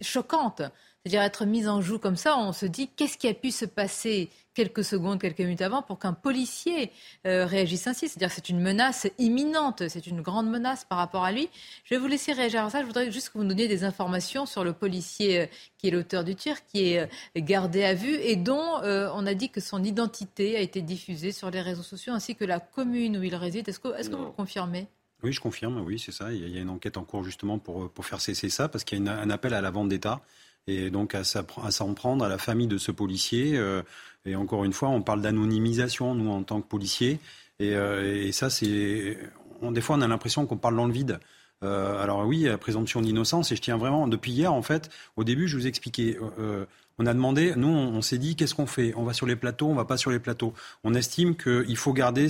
choquante. C'est-à-dire être mise en joue comme ça, on se dit qu'est-ce qui a pu se passer quelques secondes, quelques minutes avant pour qu'un policier euh, réagisse ainsi? C'est-à-dire que c'est une menace imminente, c'est une grande menace par rapport à lui. Je vais vous laisser réagir à ça. Je voudrais juste que vous nous donniez des informations sur le policier euh, qui est l'auteur du tir, qui est euh, gardé à vue et dont on a dit que son identité a été diffusée sur les réseaux sociaux ainsi que la commune où il réside. Est-ce que, est que vous le confirmez? Oui, je confirme, oui, c'est ça. Il y a une enquête en cours justement pour, pour faire cesser ça, parce qu'il y a un appel à la vente d'État et donc à, s'en prendre à la famille de ce policier. Euh, et encore une fois, on parle d'anonymisation, nous, en tant que policiers. Et, euh, ça, c'est. des fois, on a l'impression qu'on parle dans le vide. Euh, alors oui, la présomption d'innocence, et je tiens vraiment, depuis hier, en fait, au début, je vous expliquais, on a demandé, nous, on, s'est dit, qu'est-ce qu'on fait? On va sur les plateaux, on va pas sur les plateaux. On estime qu'il faut garder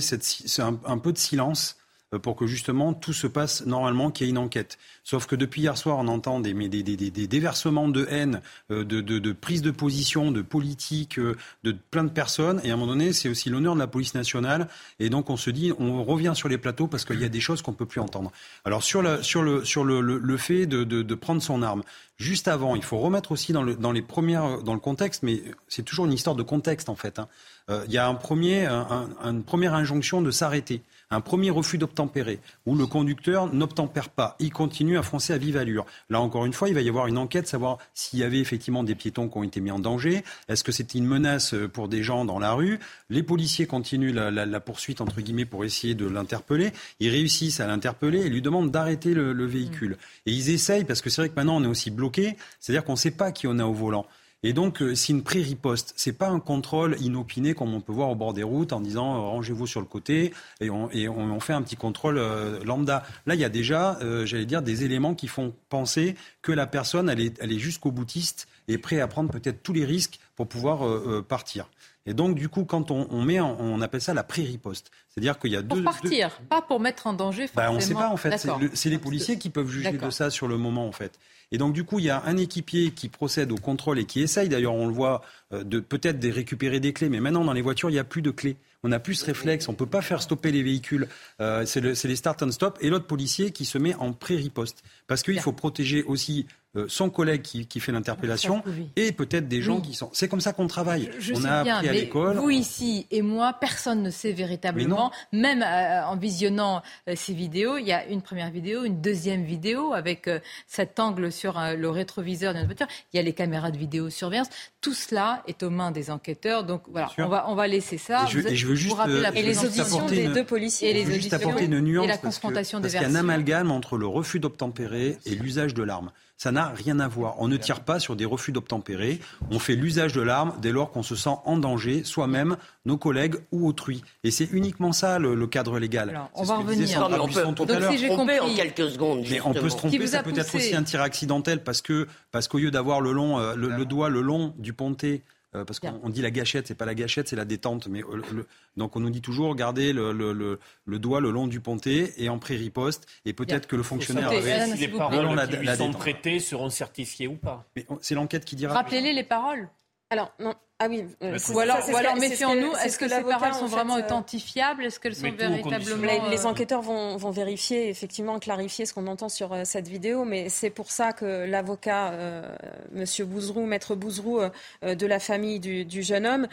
un, peu de silence euh, pour que justement tout se passe normalement, qu'il y ait une enquête. Sauf que depuis hier soir, on entend des, des, des, des déversements de haine, euh, de, de, de, prise de position, de politique, euh, de plein de personnes. Et à un moment donné, c'est aussi l'honneur de la police nationale. Et donc on se dit, on revient sur les plateaux parce qu'il y a des choses qu'on ne peut plus entendre. Alors sur, la, sur, le, sur le, le fait de, de, prendre son arme, juste avant, il faut remettre aussi dans le, dans les premières, dans le contexte, mais c'est toujours une histoire de contexte en fait. Hein. Il y a un premier, un, une première injonction de s'arrêter un premier refus d'obtempérer, où le conducteur n'obtempère pas, il continue à foncer à vive allure. Là, encore une fois, il va y avoir une enquête, savoir s'il y avait effectivement des piétons qui ont été mis en danger, est-ce que c'était une menace pour des gens dans la rue? Les policiers continuent la, poursuite, entre guillemets, pour essayer de l'interpeller. Ils réussissent à l'interpeller et lui demandent d'arrêter le, le véhicule. Et ils essayent, parce que c'est vrai que maintenant on est aussi bloqué, c'est-à-dire qu'on ne sait pas qui on a au volant. Et donc, euh, c'est une pré-riposte. C'est pas un contrôle inopiné comme on peut voir au bord des routes en disant euh, rangez-vous sur le côté et on, fait un petit contrôle euh, lambda. Là, il y a déjà, j'allais dire, des éléments qui font penser que la personne, elle est, elle est jusqu'au boutiste et prêt à prendre peut-être tous les risques pour pouvoir partir. Et donc, du coup, quand on, on met, on appelle ça la pré-riposte. C'est-à-dire qu'il y a pour deux. partir, pas pour mettre en danger. Bah, on ne sait pas en fait. C'est les policiers qui peuvent juger de ça sur le moment en fait. Et donc, du coup, il y a un équipier qui procède au contrôle et qui essaye, d'ailleurs, on le voit, euh, de peut-être de récupérer des clés. Mais maintenant, dans les voitures, il n'y a plus de clés. On n'a plus ce réflexe. On ne peut pas faire stopper les véhicules. Euh, c'est les start and stop. Et l'autre policier qui se met en pré-riposte. Parce qu'il faut protéger aussi son collègue qui, qui fait l'interpellation et peut-être des gens qui sont. C'est comme ça qu'on travaille. Je, on a bien, appris à l'école. Vous ici et moi, personne ne sait véritablement. Même euh, en visionnant euh, ces vidéos, il y a une première vidéo, une deuxième vidéo avec cet angle sur le rétroviseur de notre voiture. Il y a les caméras de vidéosurveillance. Tout cela est aux mains des enquêteurs. Donc voilà, on va, on va laisser ça. Et je, veux juste, et les auditions des deux policiers. Et les juste apporter une nuance et la confrontation parce, parce qu'il y a un amalgame entre le refus d'obtempérer et l'usage de l'arme. Ça n'a rien à voir. On ne tire pas sur des refus d'obtempérer. On fait l'usage de l'arme dès lors qu'on se sent en danger, soi-même, nos collègues ou autrui. Et c'est uniquement ça le, cadre légal. on va revenir. on peut, Donc, si j'ai compris, en quelques secondes. Mais on peut se tromper. Ça peut être aussi un tir accidentel parce que parce qu'au lieu d'avoir le long, euh, le, doigt le long du ponté euh, parce qu'on dit la gâchette, c'est pas la gâchette, c'est la détente. Mais euh, donc on nous dit toujours gardez le, le, doigt le long du ponté et en pré-riposte. Et peut-être que le fonctionnaire avait. Si les paroles qui lui sont prêtées seront certifiées ou pas. C'est l'enquête qui dira. Rappelez-les les paroles. Alors non, ah oui. Euh, ou alors, méfions-nous. Est-ce que, ces paroles sont vraiment euh, authentifiables? Est-ce qu'elles sont véritablement les, enquêteurs vont, vont, vérifier, effectivement, clarifier ce qu'on entend sur euh, cette vidéo, mais c'est pour ça que l'avocat, Monsieur Bouzrou, maître Bouzrou, de la famille du, jeune homme,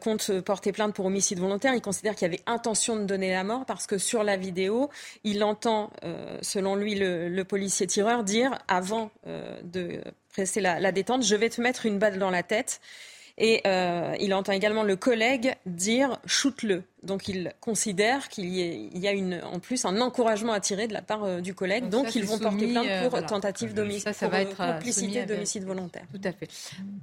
compte porter plainte pour homicide volontaire. Il considère qu'il y avait intention de donner la mort parce que sur la vidéo, il entend, selon lui, le, policier tireur dire avant de presser la, la détente, je vais te mettre une balle dans la tête. Et euh, il entend également le collègue dire shoot-le. Donc il considère qu'il y, a une, en plus un encouragement à tirer de la part euh, du collègue. Donc, ils vont porter plainte euh, pour tentative d'homicide, ça, va être complicité d'homicide volontaire. Tout à fait.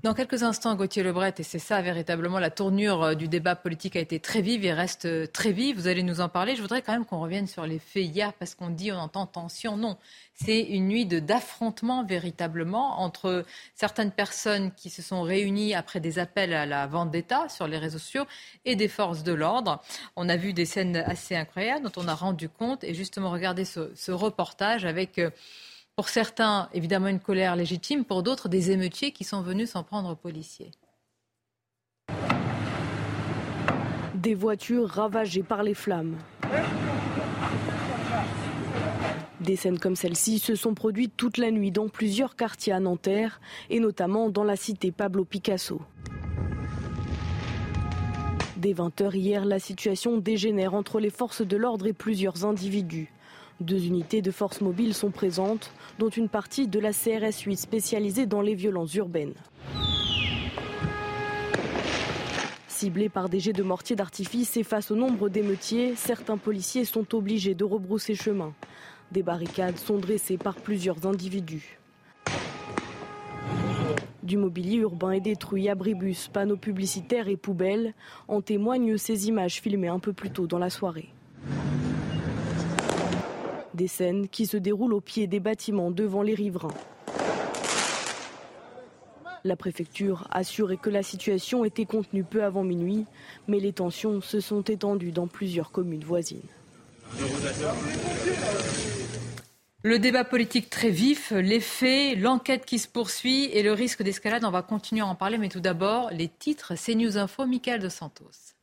Dans quelques instants, Gauthier Lebret, et c'est ça véritablement la tournure du débat politique a été très vive et reste très vive. Vous allez nous en parler. Je voudrais quand même qu'on revienne sur les faits hier parce qu'on dit on entend tension. Non, c'est une nuit d'affrontement véritablement entre certaines personnes qui se sont réunies après des appels à la vente d'État sur les réseaux sociaux et des forces de l'ordre. On a vu des scènes assez incroyables dont on a rendu compte. Et justement, regardez ce, reportage avec, euh, pour certains, évidemment une colère légitime, pour d'autres, des émeutiers qui sont venus s'en prendre aux policiers. Des voitures ravagées par les flammes. Des scènes comme celle-ci se sont produites toute la nuit dans plusieurs quartiers à Nanterre et notamment dans la cité Pablo Picasso. Dès 20h hier, la situation dégénère entre les forces de l'ordre et plusieurs individus. Deux unités de force mobile sont présentes, dont une partie de la CRS 8 spécialisée dans les violences urbaines. Ciblés par des jets de mortier d'artifice et face au nombre d'émeutiers, certains policiers sont obligés de rebrousser chemin. Des barricades sont dressées par plusieurs individus. Du mobilier urbain est détruit, abribus, panneaux publicitaires et poubelles. En témoignent ces images filmées un peu plus tôt dans la soirée. Des scènes qui se déroulent au pied des bâtiments devant les riverains. La préfecture assurait que la situation était contenue peu avant minuit, mais les tensions se sont étendues dans plusieurs communes voisines. Le débat politique très vif, les faits, l'enquête qui se poursuit et le risque d'escalade, on va continuer à en parler, mais tout d'abord, les titres, c'est News Info, Michael de Santos.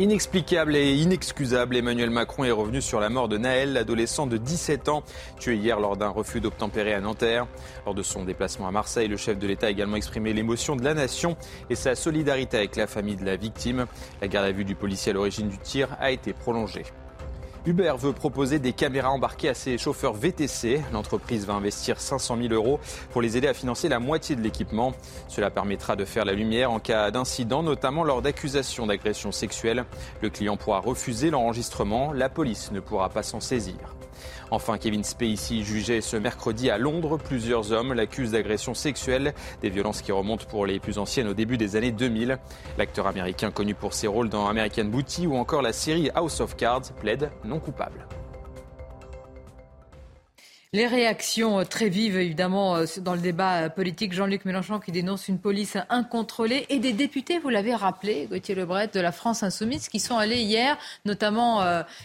Inexplicable et inexcusable, Emmanuel Macron est revenu sur la mort de Naël, l'adolescent de 17 ans, tué hier lors d'un refus d'obtempérer à Nanterre. Lors de son déplacement à Marseille, le chef de l'État a également exprimé l'émotion de la nation et sa solidarité avec la famille de la victime. La garde à vue du policier à l'origine du tir a été prolongée. Uber veut proposer des caméras embarquées à ses chauffeurs VTC. L'entreprise va investir 500 000 euros pour les aider à financer la moitié de l'équipement. Cela permettra de faire la lumière en cas d'incident, notamment lors d'accusations d'agression sexuelle. Le client pourra refuser l'enregistrement. La police ne pourra pas s'en saisir. Enfin, Kevin Spacey jugé ce mercredi à Londres. Plusieurs hommes l'accusent d'agression sexuelle, des violences qui remontent pour les plus anciennes au début des années 2000. L'acteur américain connu pour ses rôles dans American Booty ou encore la série House of Cards plaide non coupable. Les réactions euh, très vives, évidemment, euh, dans le débat euh, politique. Jean-Luc Mélenchon qui dénonce une police incontrôlée et des députés, vous l'avez rappelé, Gauthier Lebret, de la France Insoumise, qui sont allés hier, notamment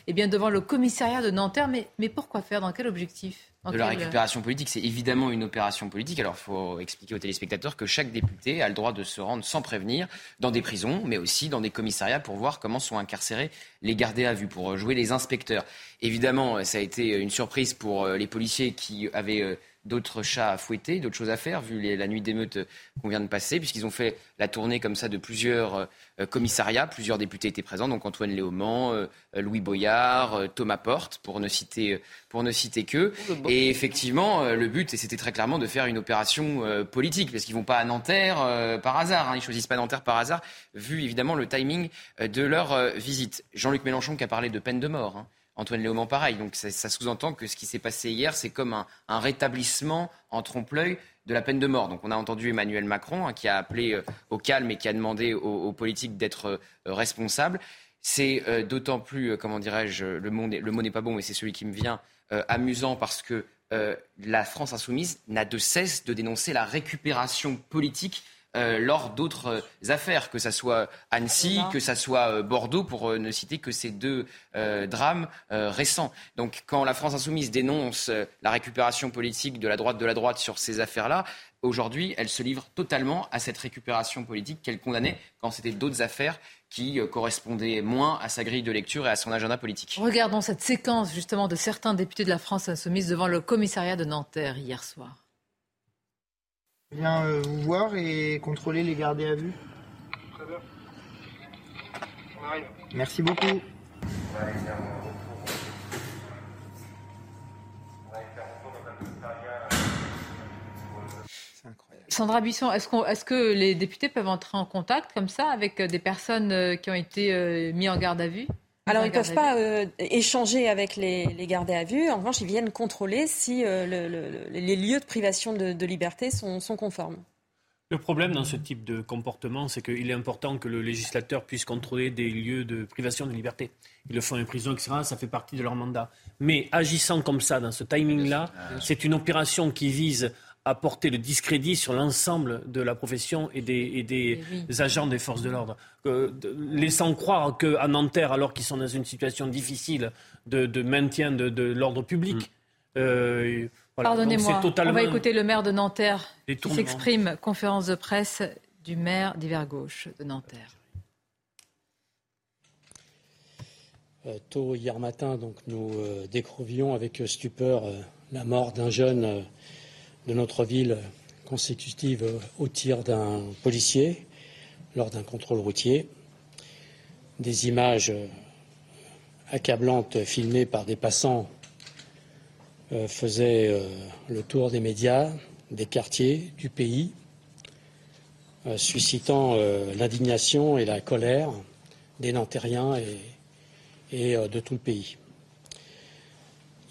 eh bien, devant le commissariat de Nanterre. Mais, mais pourquoi faire? Dans quel objectif? De la récupération politique. C'est évidemment une opération politique. Alors, il faut expliquer aux téléspectateurs que chaque député a le droit de se rendre sans prévenir dans des prisons, mais aussi dans des commissariats pour voir comment sont incarcérés les gardés à vue, pour jouer les inspecteurs. Évidemment, ça a été une surprise pour euh, les policiers qui avaient euh, d'autres chats à fouetter, d'autres choses à faire, vu la nuit d'émeute qu'on vient de passer, puisqu'ils ont fait la tournée comme ça de plusieurs euh, commissariats. Plusieurs députés étaient présents, donc Antoine Léaumont, euh, Louis Boyard, euh, Thomas Porte, pour ne citer, pour ne citer que. Et effectivement, le but, et c'était très clairement de faire une opération politique, parce qu'ils vont pas à Nanterre par hasard. Hein, ils choisissent pas Nanterre par hasard, vu évidemment le timing de leur visite. Jean-Luc Mélenchon qui a parlé de peine de mort. Hein. Antoine Léaumont, pareil. Donc ça, sous-entend que ce qui s'est passé hier, c'est comme un, rétablissement en trompe-l'œil de la peine de mort. Donc on a entendu Emmanuel Macron hein, qui a appelé euh, au calme et qui a demandé aux, politiques d'être euh, responsables. C'est euh, d'autant plus, comment dirais-je, le, le mot n'est pas bon, mais c'est celui qui me vient, amusant parce que la France insoumise n'a de cesse de dénoncer la récupération politique euh, lors d'autres euh, affaires, que ce soit Annecy, que ce soit euh, Bordeaux, pour ne citer que ces deux drames récents. Donc quand la France insoumise dénonce la récupération politique de la droite de la droite sur ces affaires-là, aujourd'hui, elle se livre totalement à cette récupération politique qu'elle condamnait quand c'était d'autres affaires qui correspondaient moins à sa grille de lecture et à son agenda politique. Regardons cette séquence justement de certains députés de la France insoumise devant le commissariat de Nanterre hier soir. Viens euh, vous voir et contrôler les gardés à vue. Très bien. On arrive. Merci beaucoup. Sandra Buisson, est-ce, que les députés peuvent entrer en contact comme ça avec euh, des personnes euh, qui ont été mises en garde à vue? Alors, ils ne peuvent pas euh, échanger avec les, les, gardés à vue. En revanche, ils viennent contrôler si euh, les lieux de privation de, liberté sont, conformes. Le problème dans ce type de comportement, c'est qu'il est important que le législateur puisse contrôler des lieux de privation de liberté. Ils le font en prison, etc. Ça fait partie de leur mandat. Mais agissant comme ça, dans ce timing-là, c'est une opération qui vise à porter le discrédit sur l'ensemble de la profession et des, eh agents des forces de l'ordre. laissant croire qu'à Nanterre, alors qu'ils sont dans une situation difficile de, maintien de, l'ordre public, mm. euh, Pardonnez-moi, on va écouter le maire de Nanterre qui s'exprime, conférence de presse du maire d'hiver gauche de Nanterre. Euh, tôt hier matin, donc, nous euh, découvrions avec stupeur la mort d'un jeune de notre ville consécutive au tir d'un policier lors d'un contrôle routier. Des images accablantes filmées par des passants euh, faisaient euh, le tour des médias, des quartiers, du pays, euh, suscitant l'indignation et la colère des Nantériens et de tout le pays.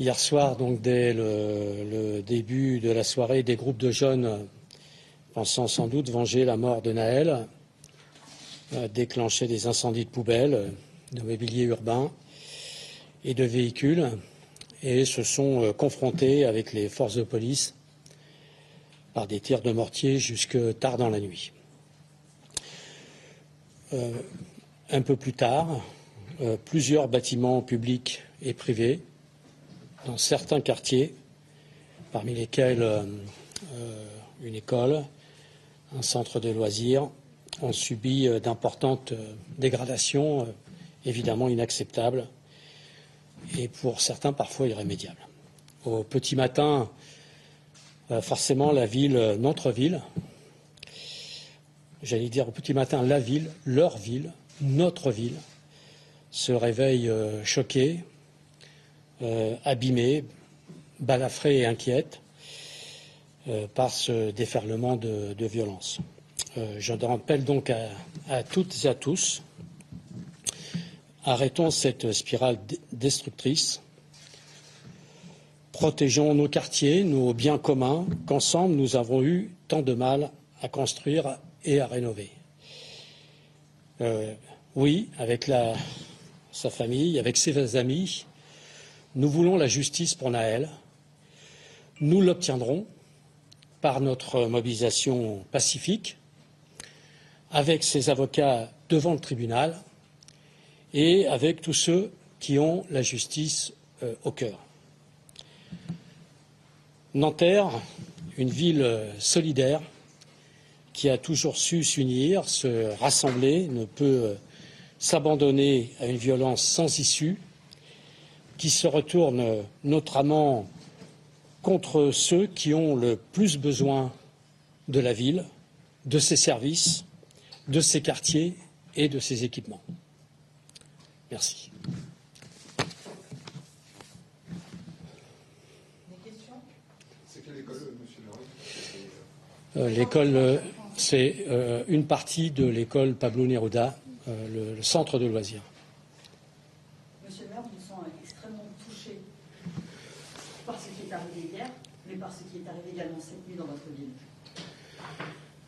Hier soir, donc dès le, début de la soirée, des groupes de jeunes, pensant sans doute venger la mort de Naël, euh, déclenchaient des incendies de poubelles, de mobilier urbain et de véhicules, et se sont euh, confrontés avec les forces de police par des tirs de mortier jusque tard dans la nuit. Euh, un peu plus tard, plusieurs bâtiments publics et privés dans certains quartiers, parmi lesquels euh, euh, une école, un centre de loisirs, ont subi euh, d'importantes dégradations, évidemment inacceptables, et pour certains parfois irrémédiables. Au petit matin, forcément la ville, notre ville, j'allais dire au petit matin la ville, leur ville, notre ville, se réveille choquée, euh, abîmée, balafrée et inquiète euh, par ce déferlement de, violence. Euh, je rappelle donc à, toutes et à tous, arrêtons cette spirale destructrice, protégeons nos quartiers, nos biens communs, qu'ensemble nous avons eu tant de mal à construire et à rénover. oui, avec sa famille, avec ses amis, nous voulons la justice pour Naël. Nous l'obtiendrons par notre mobilisation pacifique, avec ses avocats devant le tribunal et avec tous ceux qui ont la justice euh, au cœur. Nanterre, une ville solidaire qui a toujours su s'unir, se rassembler, ne peut euh, s'abandonner à une violence sans issue qui se retourne notamment contre ceux qui ont le plus besoin de la ville, de ses services, de ses quartiers et de ses équipements. Merci. Euh, l'école, euh, c'est euh, une partie de l'école Pablo Neruda, le centre de loisirs.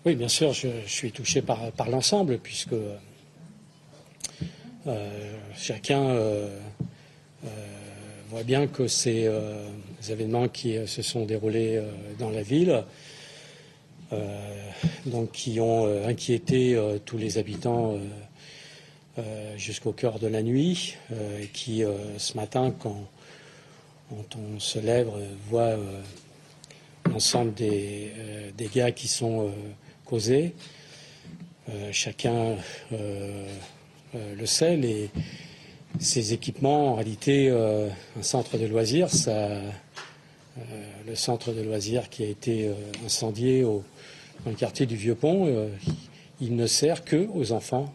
Oui, bien sûr, je, suis touché par, l'ensemble, puisque euh, chacun euh, euh, voit bien que ces événements qui se sont déroulés dans la ville, donc qui ont inquiété tous les habitants jusqu'au cœur de la nuit, qui ce matin, quand, quand on se lève, voit l'ensemble des dégâts qui sont causés. Euh, chacun euh, euh, le sait, les, ces équipements, en réalité, un centre de loisirs, ça, le centre de loisirs qui a été incendié au, dans le quartier du Vieux-Pont, il ne sert que aux enfants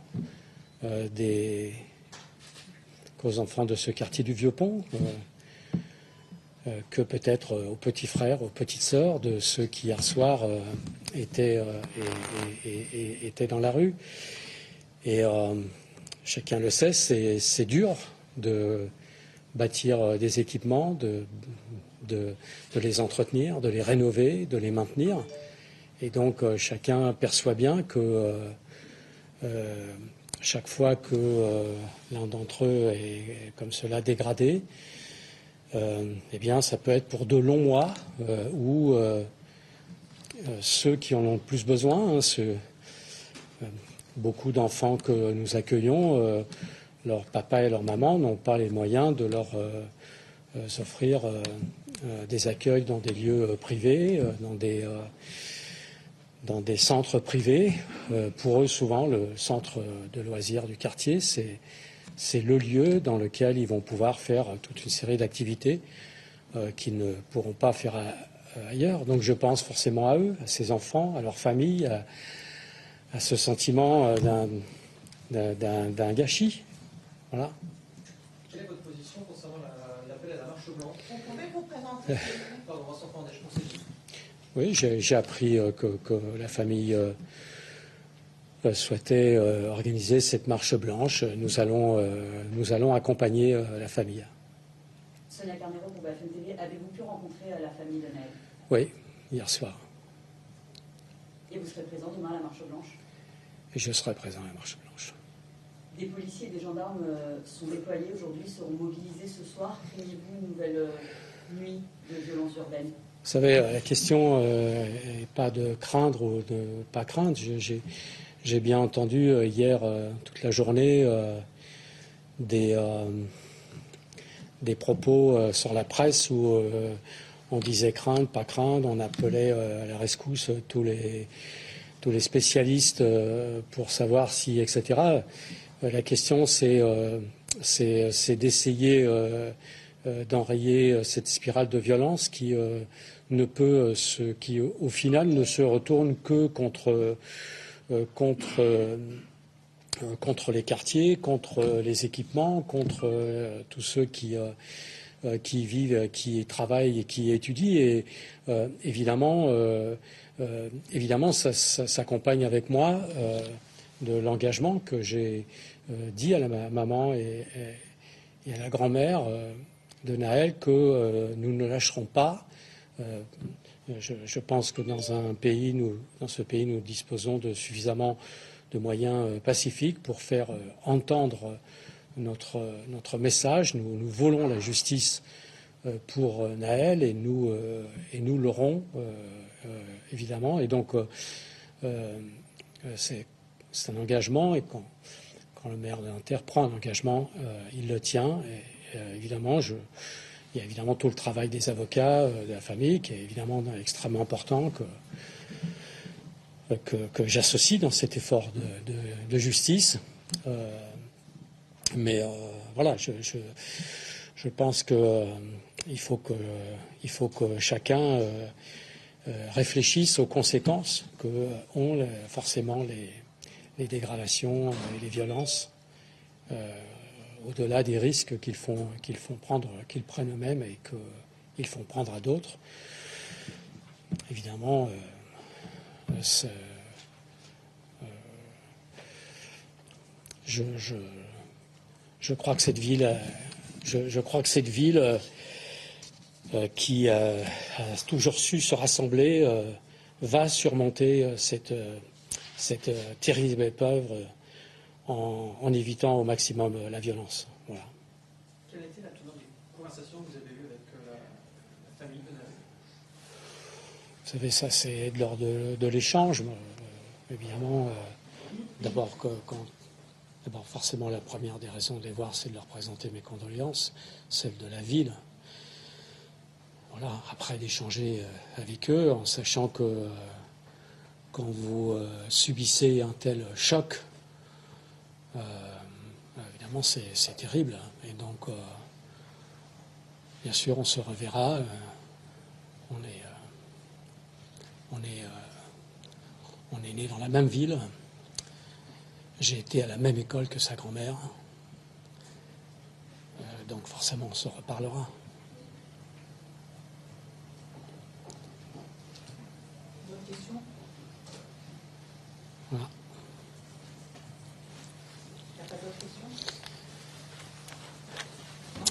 des qu'aux enfants de ce quartier du Vieux-Pont. Euh, que peut-être aux petits frères, aux petites sœurs de ceux qui hier soir euh, étaient, euh, étaient, dans la rue. Et chacun le sait, c'est dur de bâtir des équipements, de, les entretenir, de les rénover, de les maintenir. Et donc chacun perçoit bien que chaque fois que l'un d'entre eux est comme cela dégradé, euh, eh bien, ça peut être pour de longs mois euh, où euh, ceux qui en ont le plus besoin. Hein, beaucoup d'enfants que nous accueillons, leur papa et leur maman n'ont pas les moyens de leur offrir des accueils dans des lieux privés, dans des centres privés. pour eux, souvent, le centre de loisirs du quartier, c'est c'est le lieu dans lequel ils vont pouvoir faire toute une série d'activités euh, qu'ils ne pourront pas faire ailleurs. Donc je pense forcément à eux, à ces enfants, à leur famille, à, ce sentiment euh, d'un gâchis. Voilà. Quelle est votre position concernant l'appel à la marche blanche? Vous pouvez vous présenter Oui, j'ai appris euh, que, la famille euh, souhaitait euh, organiser cette marche blanche. Nous allons, euh, nous allons accompagner la famille. Sonia Carnero pour BFM TV, avez-vous pu rencontrer la famille de Naël? Oui, hier soir. Et vous serez présent demain à la marche blanche? Et je serai présent à la marche blanche. Des policiers et des gendarmes sont déployés aujourd'hui, seront mobilisés ce soir. Craignez-vous une nouvelle nuit de violence urbaine? Vous savez, la question n'est pas de craindre ou de pas craindre. J'ai bien entendu euh, hier euh, toute la journée euh, des, des propos sur la presse où on disait craindre, pas craindre, on appelait à la rescousse tous les, tous les spécialistes pour savoir si, etc. La question, c'est c'est d'essayer d'enrayer cette spirale de violence qui ne peut, ce, qui au final ne se retourne que contre contre, euh, contre les quartiers, contre les équipements, contre euh, tous ceux qui, qui vivent, qui travaillent et qui étudient. Et évidemment, évidemment, ça, s'accompagne avec moi de l'engagement que j'ai dit à la maman et, à la grand-mère de Naël que nous ne lâcherons pas je, pense que dans un pays, nous, dans ce pays, nous disposons de suffisamment de moyens euh, pacifiques pour faire euh, entendre notre, notre message. Nous, voulons la justice euh, pour Naël et nous, et nous l'aurons évidemment. Et donc, c'est un engagement et quand, quand le maire de l'Inter prend un engagement, il le tient. Évidemment, je, il y a évidemment tout le travail des avocats, euh, de la famille, qui est évidemment extrêmement important, que, que, j'associe dans cet effort de, justice. Euh, mais euh, voilà, je, je, pense qu'il faut, que, il faut que chacun réfléchisse aux conséquences que ont forcément les dégradations et les violences au-delà des risques qu'ils font, qu'ils font prendre, qu'ils prennent eux-mêmes et qu'ils font prendre à d'autres. Évidemment, euh, euh, je, je, crois que cette ville, je, crois que cette ville euh, qui a toujours su se rassembler va surmonter cette, cette terrible épreuve en, évitant au maximum euh, la violence. Voilà. Quelle a été la conversations que vous avez eues avec euh, la, famille de Vous savez, ça c'est de l'ordre de, l'échange. Euh, évidemment, d'abord, quand, d'abord, forcément, la première des raisons de les voir, c'est de leur présenter mes condoléances, celle de la ville. Voilà, après d'échanger avec eux, en sachant que quand vous subissez un tel choc, euh, évidemment, c'est terrible. Hein. Et donc, euh, bien sûr, on se reverra. Euh, on est, on est, on est né dans la même ville. J'ai été à la même école que sa grand-mère. donc, forcément, on se reparlera. Voilà.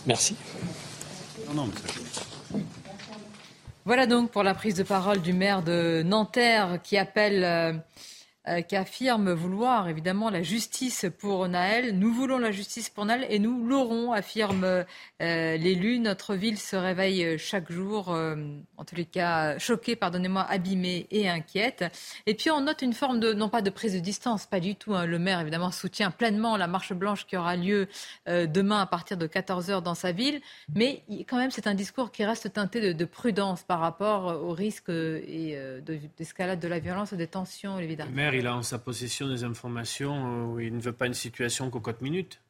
Merci. Voilà donc pour la prise de parole du maire de Nanterre qui appelle euh, euh, qui affirme vouloir évidemment la justice pour Naël. Nous voulons la justice pour Naël et nous l'aurons, affirme euh, l'élu. Notre ville se réveille chaque jour, en tous les cas choquée, pardonnez-moi, abîmée et inquiète. Et puis on note une forme de, non pas de prise de distance, pas du tout. Hein. Le maire évidemment soutient pleinement la marche blanche qui aura lieu demain à partir de 14h dans sa ville, mais quand même c'est un discours qui reste teinté de, de prudence par rapport au risque et d'escalade de la violence et des tensions, évidemment. Il a en sa possession des informations où il ne veut pas une situation cocotte minute.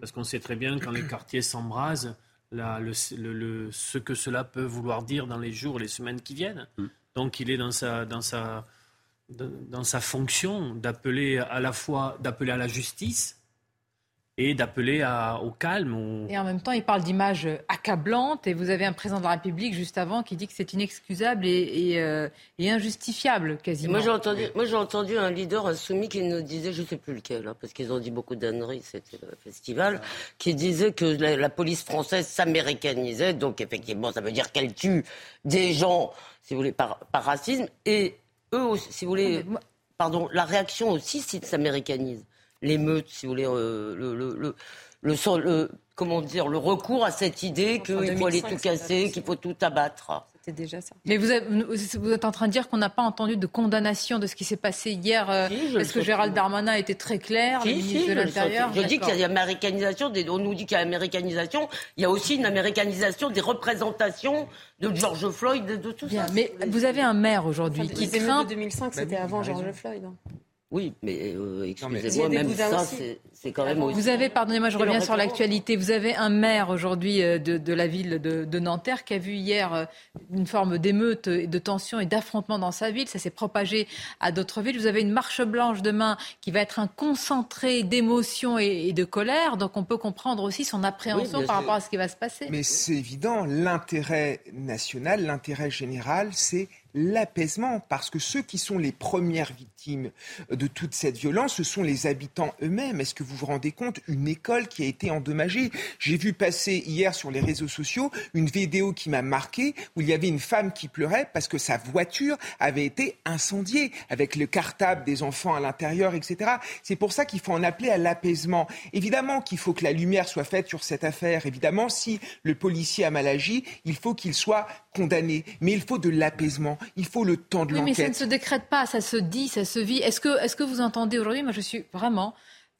Parce qu'on sait très bien quand les quartiers s'embrasent, le, ce que cela peut vouloir dire dans les jours, les semaines qui viennent. Donc il est dans sa, dans sa, dans sa fonction d'appeler à la fois d'appeler à la justice, et d'appeler au calme. Et en même temps, il parle d'images accablantes. Et vous avez un président de la République juste avant qui dit que c'est inexcusable et, et, euh, injustifiable quasiment. Moi j'ai entendu, moi j'ai entendu un leader insoumis qui nous disait, je sais plus lequel, hein, parce qu'ils ont dit beaucoup d'âneries, c'était le festival, qui disait que la, police française s'américanisait. Donc effectivement, ça veut dire qu'elle tue des gens, si vous voulez, par, par racisme. Et eux, si vous voulez, pardon, la réaction aussi s'américanise l'émeute, si vous voulez, euh, le, le, le, comment dire, le recours à cette idée qu'il faut aller tout casser, qu'il faut tout abattre. C'était déjà ça. Mais vous êtes, vous êtes en train de dire qu'on n'a pas entendu de condamnation de ce qui s'est passé hier euh, Est-ce que Gérald Darmanin a été très clair, le ministre de l'Intérieur Je dis qu'il y a américanisation, des, on nous dit qu'il y a américanisation, il y a aussi une américanisation des représentations de George Floyd, de, tout ça. Mais vous avez un maire aujourd'hui qui craint... 2005, c'était avant George Floyd. Oui, mais euh, excusez-moi, même ça, c'est quand même Vous avez, pardonnez-moi, je reviens sur l'actualité. Vous avez un maire aujourd'hui euh, de, la ville de, Nanterre qui a vu hier euh, une forme d'émeute, de tension et d'affrontement dans sa ville. Ça s'est propagé à d'autres villes. Vous avez une marche blanche demain qui va être un concentré d'émotion et, de colère. Donc on peut comprendre aussi son appréhension par rapport à ce qui va se passer. Mais c'est évident, l'intérêt national, l'intérêt général, c'est l'apaisement, parce que ceux qui sont les premières victimes de toute cette violence, ce sont les habitants eux-mêmes. Est-ce que vous vous rendez compte Une école qui a été endommagée? J'ai vu passer hier sur les réseaux sociaux une vidéo qui m'a marqué, où il y avait une femme qui pleurait parce que sa voiture avait été incendiée, avec le cartable des enfants à l'intérieur, etc. C'est pour ça qu'il faut en appeler à l'apaisement. Évidemment qu'il faut que la lumière soit faite sur cette affaire. Évidemment, si le policier a mal agi, il faut qu'il soit condamné. Mais il faut de l'apaisement. Il faut le temps de oui, l'enquête. Mais ça ne se décrète pas, ça se dit, ça se vit. Est-ce que, est que vous entendez aujourd'hui Moi, je suis vraiment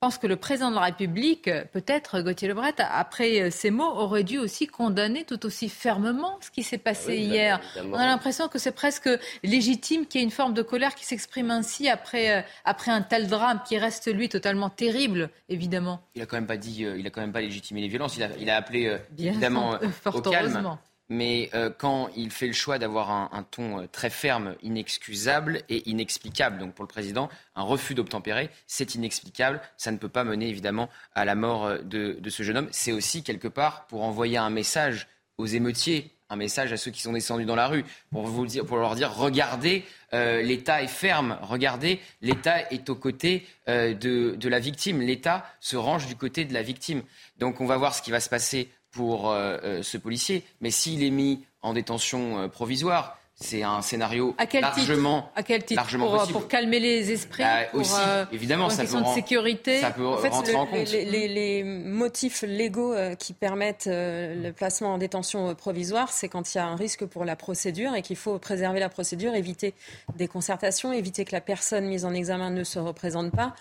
je pense que le président de la République, peut-être Gauthier Lebret, après ces mots, aurait dû aussi condamner tout aussi fermement ce qui s'est passé hier. On a l'impression que c'est presque légitime qu'il y ait une forme de colère qui s'exprime ainsi après, euh, après un tel drame qui reste lui totalement terrible, évidemment. Il a quand même pas dit, euh, il a quand même pas légitimé les violences. Il a, il a appelé euh, évidemment [LAUGHS] fort au calme. Mais euh, quand il fait le choix d'avoir un, ton euh, très ferme, inexcusable et inexplicable, donc pour le président, un refus d'obtempérer, c'est inexplicable. Ça ne peut pas mener évidemment à la mort euh, de, ce jeune homme. C'est aussi quelque part pour envoyer un message aux émeutiers, un message à ceux qui sont descendus dans la rue, pour, vous dire, pour leur dire regardez, l'État est ferme, regardez, l'État est aux côtés de, de la victime, l'État se range du côté de la victime. Donc on va voir ce qui va se passer pour euh, euh, ce policier. Mais s'il est mis en détention euh, provisoire, c'est un scénario largement, à quel titre pour, calmer les esprits, bah, aussi, évidemment, ça peut, de sécurité. Ça peut en fait, rentrer en compte. Les, motifs légaux qui permettent le placement en détention provisoire, c'est quand il y a un risque pour la procédure et qu'il faut préserver la procédure, éviter des concertations, éviter que la personne mise en examen ne se représente pas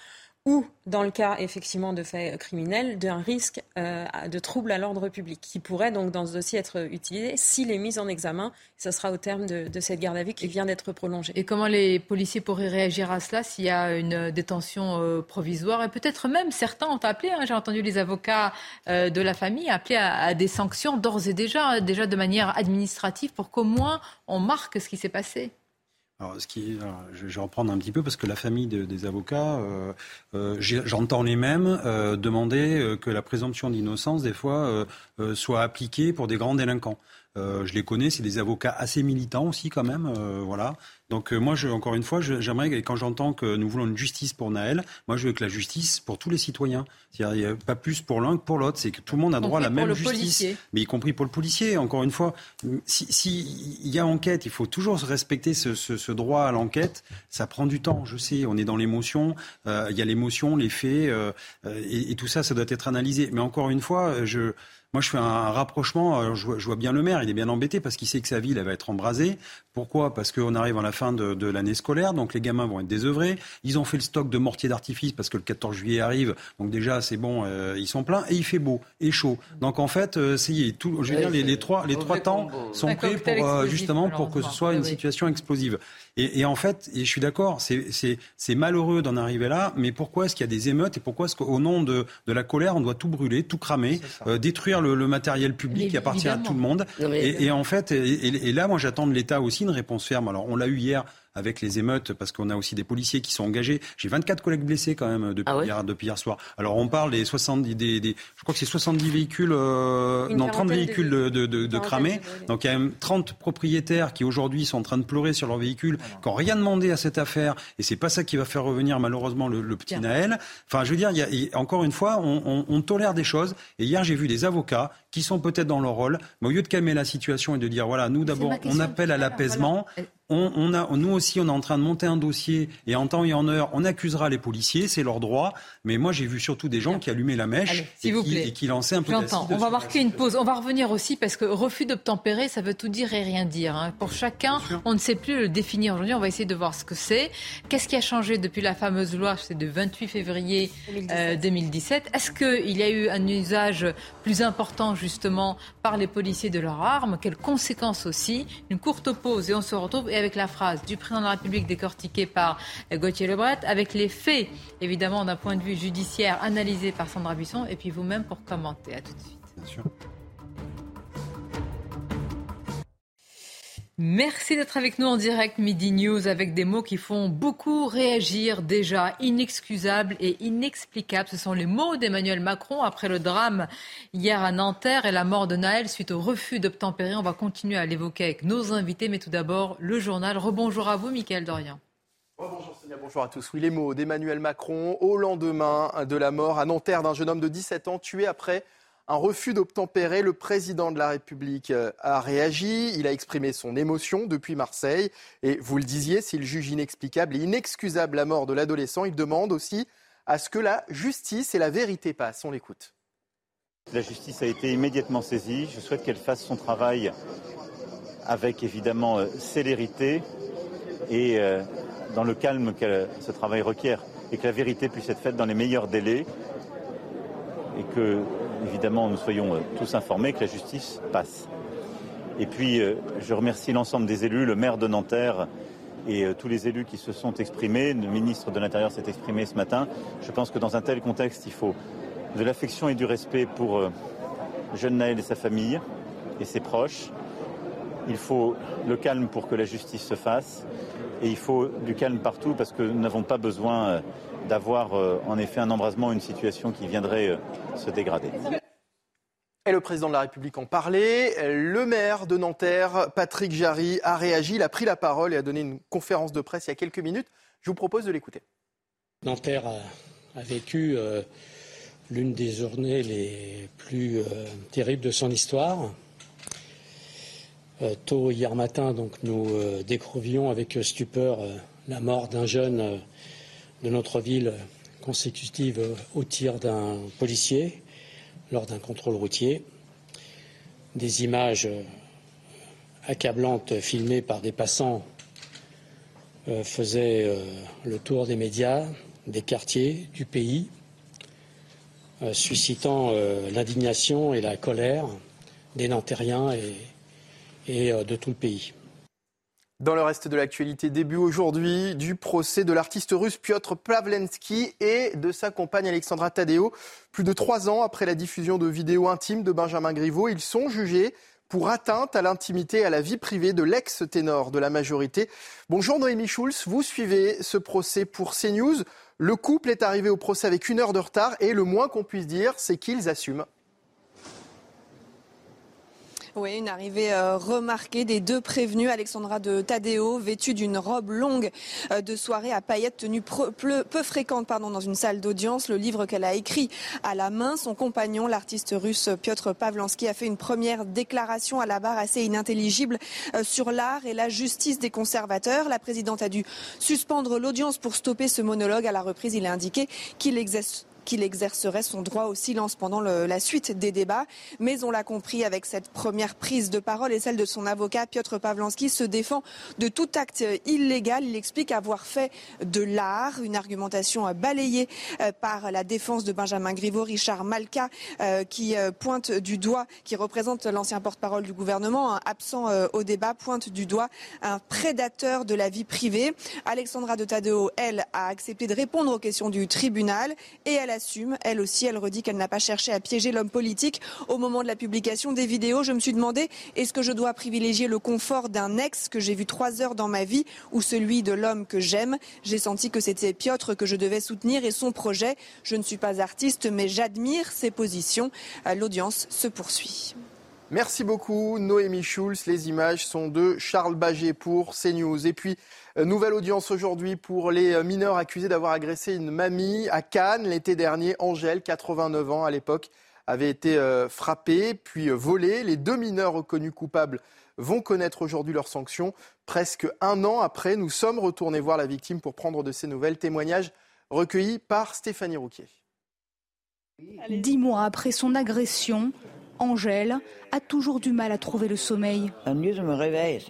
ou, dans le cas effectivement de faits criminels, d'un risque euh, de trouble à l'ordre public, qui pourrait donc dans ce dossier être utilisé s'il est mis en examen. Ce sera au terme de, cette garde à vue qui vient d'être prolongée. Et comment les policiers pourraient réagir à cela s'il y a une détention euh, provisoire? Et peut-être même certains ont appelé, hein, j'ai entendu les avocats euh, de la famille appeler à, à des sanctions d'ores et déjà, déjà de manière administrative, pour qu'au moins on marque ce qui s'est passé. Je, vais reprendre un petit peu parce que la famille des avocats, euh, euh, j'entends les mêmes euh, demander que la présomption d'innocence, des fois, soit appliquée pour des grands délinquants. Je les connais, c'est des avocats assez militants aussi quand même, voilà. Donc euh, moi, je, encore une fois, j'aimerais, quand j'entends que nous voulons une justice pour Naël, moi je veux que la justice pour tous les citoyens. Il n'y a pas plus pour l'un que pour l'autre. C'est que tout le monde a droit à la même justice. Mais y compris pour le policier. Encore une fois, s'il si, y a enquête, il faut toujours respecter ce, ce, ce droit à l'enquête, ça prend du temps, je sais, on est dans l'émotion, euh, il y a l'émotion, les faits, euh, et, et, tout ça, ça doit être analysé. Mais encore une fois, je, moi, je fais un rapprochement. Je vois, je vois, bien le maire, il est bien embêté parce qu'il sait que sa ville elle va être embrasée. Pourquoi? Parce qu'on arrive à la fin de, de l'année scolaire, donc les gamins vont être désœuvrés. Ils ont fait le stock de mortiers d'artifice parce que le 14 juillet arrive, donc déjà c'est bon, euh, ils sont pleins et il fait beau et chaud. Donc en fait, euh, c'est tout. Je veux dire, les, les, trois, les trois temps sont prêts pour euh, justement pour que ce soit une situation explosive. Et, et, en fait, et je suis d'accord, c'est malheureux d'en arriver là, mais pourquoi est-ce qu'il y a des émeutes et pourquoi est-ce qu'au nom de, de, la colère, on doit tout brûler, tout cramer, euh, détruire le, le, matériel public qui appartient à tout le monde mais... et, et, en fait, et, là, moi, j'attends de l'État aussi une réponse ferme. Alors, on l'a eu hier avec les émeutes, parce qu'on a aussi des policiers qui sont engagés. J'ai 24 collègues blessés quand même depuis, ah ouais hier, depuis hier soir. Alors on parle des 70, des, des je crois que c'est 70 véhicules, euh, non 30 véhicules de, de, de, de cramés. Donc il y a même 30 propriétaires qui aujourd'hui sont en train de pleurer sur leurs véhicules, qui n'ont rien demandé à cette affaire, et c'est pas ça qui va faire revenir malheureusement le, le petit Bien. Naël. Enfin, je veux dire, il y a, encore une fois, on, on, on tolère des choses. Et hier, j'ai vu des avocats qui sont peut-être dans leur rôle, mais au lieu de calmer la situation et de dire voilà, nous d'abord, on appelle à l'apaisement. Voilà on, on a, nous aussi, on est en train de monter un dossier et en temps et en heure, on accusera les policiers, c'est leur droit. Mais moi, j'ai vu surtout des gens qui allumaient la mèche Allez, et, qui, et, qui, lançaient un peu J'entends. On va marquer une pause. On va revenir aussi parce que refus d'obtempérer, ça veut tout dire et rien dire. Hein. Pour chacun, on ne sait plus le définir aujourd'hui. On va essayer de voir ce que c'est. Qu'est-ce qui a changé depuis la fameuse loi C'est de 28 février 2017. Euh, 2017. Est-ce qu'il y a eu un usage plus important justement par les policiers de leurs armes Quelles conséquences aussi? Une courte pause et on se retrouve. Avec la phrase du président de la République décortiquée par Gauthier Lebret, avec les faits, évidemment, d'un point de vue judiciaire analysé par Sandra Buisson, et puis vous-même pour commenter. À tout de suite. Merci d'être avec nous en direct Midi News avec des mots qui font beaucoup réagir déjà. Inexcusables et inexplicables. Ce sont les mots d'Emmanuel Macron après le drame hier à Nanterre et la mort de Naël suite au refus d'obtempérer. On va continuer à l'évoquer avec nos invités, mais tout d'abord le journal. Rebonjour à vous, Mickaël Dorian. Bonjour Sonia, bonjour à tous. Oui, les mots d'Emmanuel Macron au lendemain de la mort à Nanterre d'un jeune homme de 17 ans tué après un refus d'obtempérer. Le président de la République euh, a réagi. Il a exprimé son émotion depuis Marseille. Et vous le disiez, s'il juge inexplicable et inexcusable la mort de l'adolescent, il demande aussi à ce que la justice et la vérité passent. On l'écoute. La justice a été immédiatement saisie. Je souhaite qu'elle fasse son travail avec évidemment euh, célérité et euh, dans le calme que ce travail requiert et que la vérité puisse être faite dans les meilleurs délais et que évidemment, nous soyons euh, tous informés que la justice passe. Et puis, euh, je remercie l'ensemble des élus, le maire de Nanterre et euh, tous les élus qui se sont exprimés. Le ministre de l'Intérieur s'est exprimé ce matin. Je pense que dans un tel contexte, il faut de l'affection et du respect pour jeune Naël et sa famille et ses proches. Il faut le calme pour que la justice se fasse. Et il faut du calme partout parce que nous n'avons pas besoin d'avoir en effet un embrasement, une situation qui viendrait se dégrader. Et le président de la République en parlait. Le maire de Nanterre, Patrick Jarry, a réagi. Il a pris la parole et a donné une conférence de presse il y a quelques minutes. Je vous propose de l'écouter. Nanterre a, a vécu euh, l'une des journées les plus euh, terribles de son histoire. Euh, tôt hier matin, donc, nous découvrions avec stupeur la mort d'un jeune de notre ville consécutive au tir d'un policier lors d'un contrôle routier. Des images accablantes filmées par des passants euh, faisaient euh, le tour des médias, des quartiers, du pays, euh, suscitant l'indignation et la colère des Nantériens et, et de tout le pays. Dans le reste de l'actualité, début aujourd'hui du procès de l'artiste russe Piotr Plavlensky et de sa compagne Alexandra Tadeo. Plus de trois ans après la diffusion de vidéos intimes de Benjamin Griveaux, ils sont jugés pour atteinte à l'intimité et à la vie privée de l'ex-ténor de la majorité. Bonjour Noémie Schulz, vous suivez ce procès pour CNews. Le couple est arrivé au procès avec une heure de retard et le moins qu'on puisse dire, c'est qu'ils assument Oui, une arrivée euh, remarquée des deux prévenus, Alexandra de Tadeo, vêtue d'une robe longue euh, de soirée à paillettes tenue peu, fréquente pardon, dans une salle d'audience. Le livre qu'elle a écrit à la main, son compagnon, l'artiste russe Piotr Pavlansky, a fait une première déclaration à la barre assez inintelligible euh, sur l'art et la justice des conservateurs. La présidente a dû suspendre l'audience pour stopper ce monologue. À la reprise, il a indiqué qu'il exerce qu'il exercerait son droit au silence pendant la suite des débats. Mais on l'a compris avec cette première prise de parole et celle de son avocat, Piotr Pavlansky, se défend de tout acte illégal. Il explique avoir fait de l'art, une argumentation balayée euh, par la défense de Benjamin Griveaux, Richard Malka, euh, qui euh, pointe du doigt, qui représente l'ancien porte-parole du gouvernement, absent au débat, pointe du doigt un prédateur de la vie privée. Alexandra de Tadeo, elle, a accepté de répondre aux questions du tribunal et elle assume. Elle aussi, elle redit qu'elle n'a pas cherché à piéger l'homme politique. Au moment de la publication des vidéos, je me suis demandé est-ce que je dois privilégier le confort d'un ex que j'ai vu trois heures dans ma vie ou celui de l'homme que j'aime? J'ai senti que c'était Piotr que je devais soutenir et son projet. Je ne suis pas artiste, mais j'admire ses positions. Euh, l'audience se poursuit. Merci beaucoup, Noémie Schulz. Les images sont de Charles Baget pour CNews. Et puis, euh, nouvelle audience aujourd'hui pour les euh, mineurs accusés d'avoir agressé une mamie à Cannes l'été dernier. Angèle, 89 ans à l'époque, avait été euh, frappée puis volée. Les deux mineurs reconnus coupables vont connaître aujourd'hui leurs sanctions. Presque un an après, nous sommes retournés voir la victime pour prendre de ses nouvelles. Témoignages recueillis par Stéphanie Rouquier. Dix mois après son agression, Angèle a toujours du mal à trouver le sommeil. La nuit, je me réveille.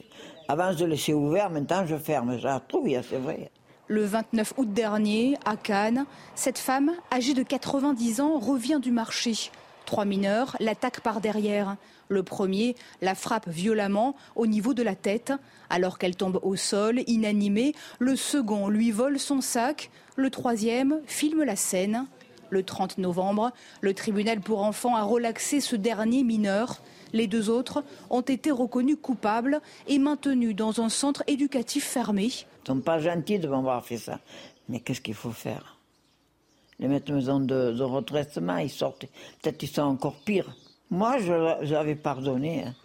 Avant, je laissais ouvert, maintenant, je ferme. Je la c'est vrai. Le 29 août dernier, à Cannes, cette femme, âgée de 90 ans, revient du marché. Trois mineurs l'attaquent par derrière. Le premier la frappe violemment au niveau de la tête. Alors qu'elle tombe au sol, inanimée, le second lui vole son sac. Le troisième filme la scène. Le 30 novembre, le tribunal pour enfants a relaxé ce dernier mineur. Les deux autres ont été reconnus coupables et maintenus dans un centre éducatif fermé. Ils ne sont pas gentils de m'avoir fait ça. Mais qu'est-ce qu'il faut faire? Les mettre en maison de, de retraitement, ils sortent. Peut-être qu'ils sont encore pires. Moi, je l'avais pardonné. Hein.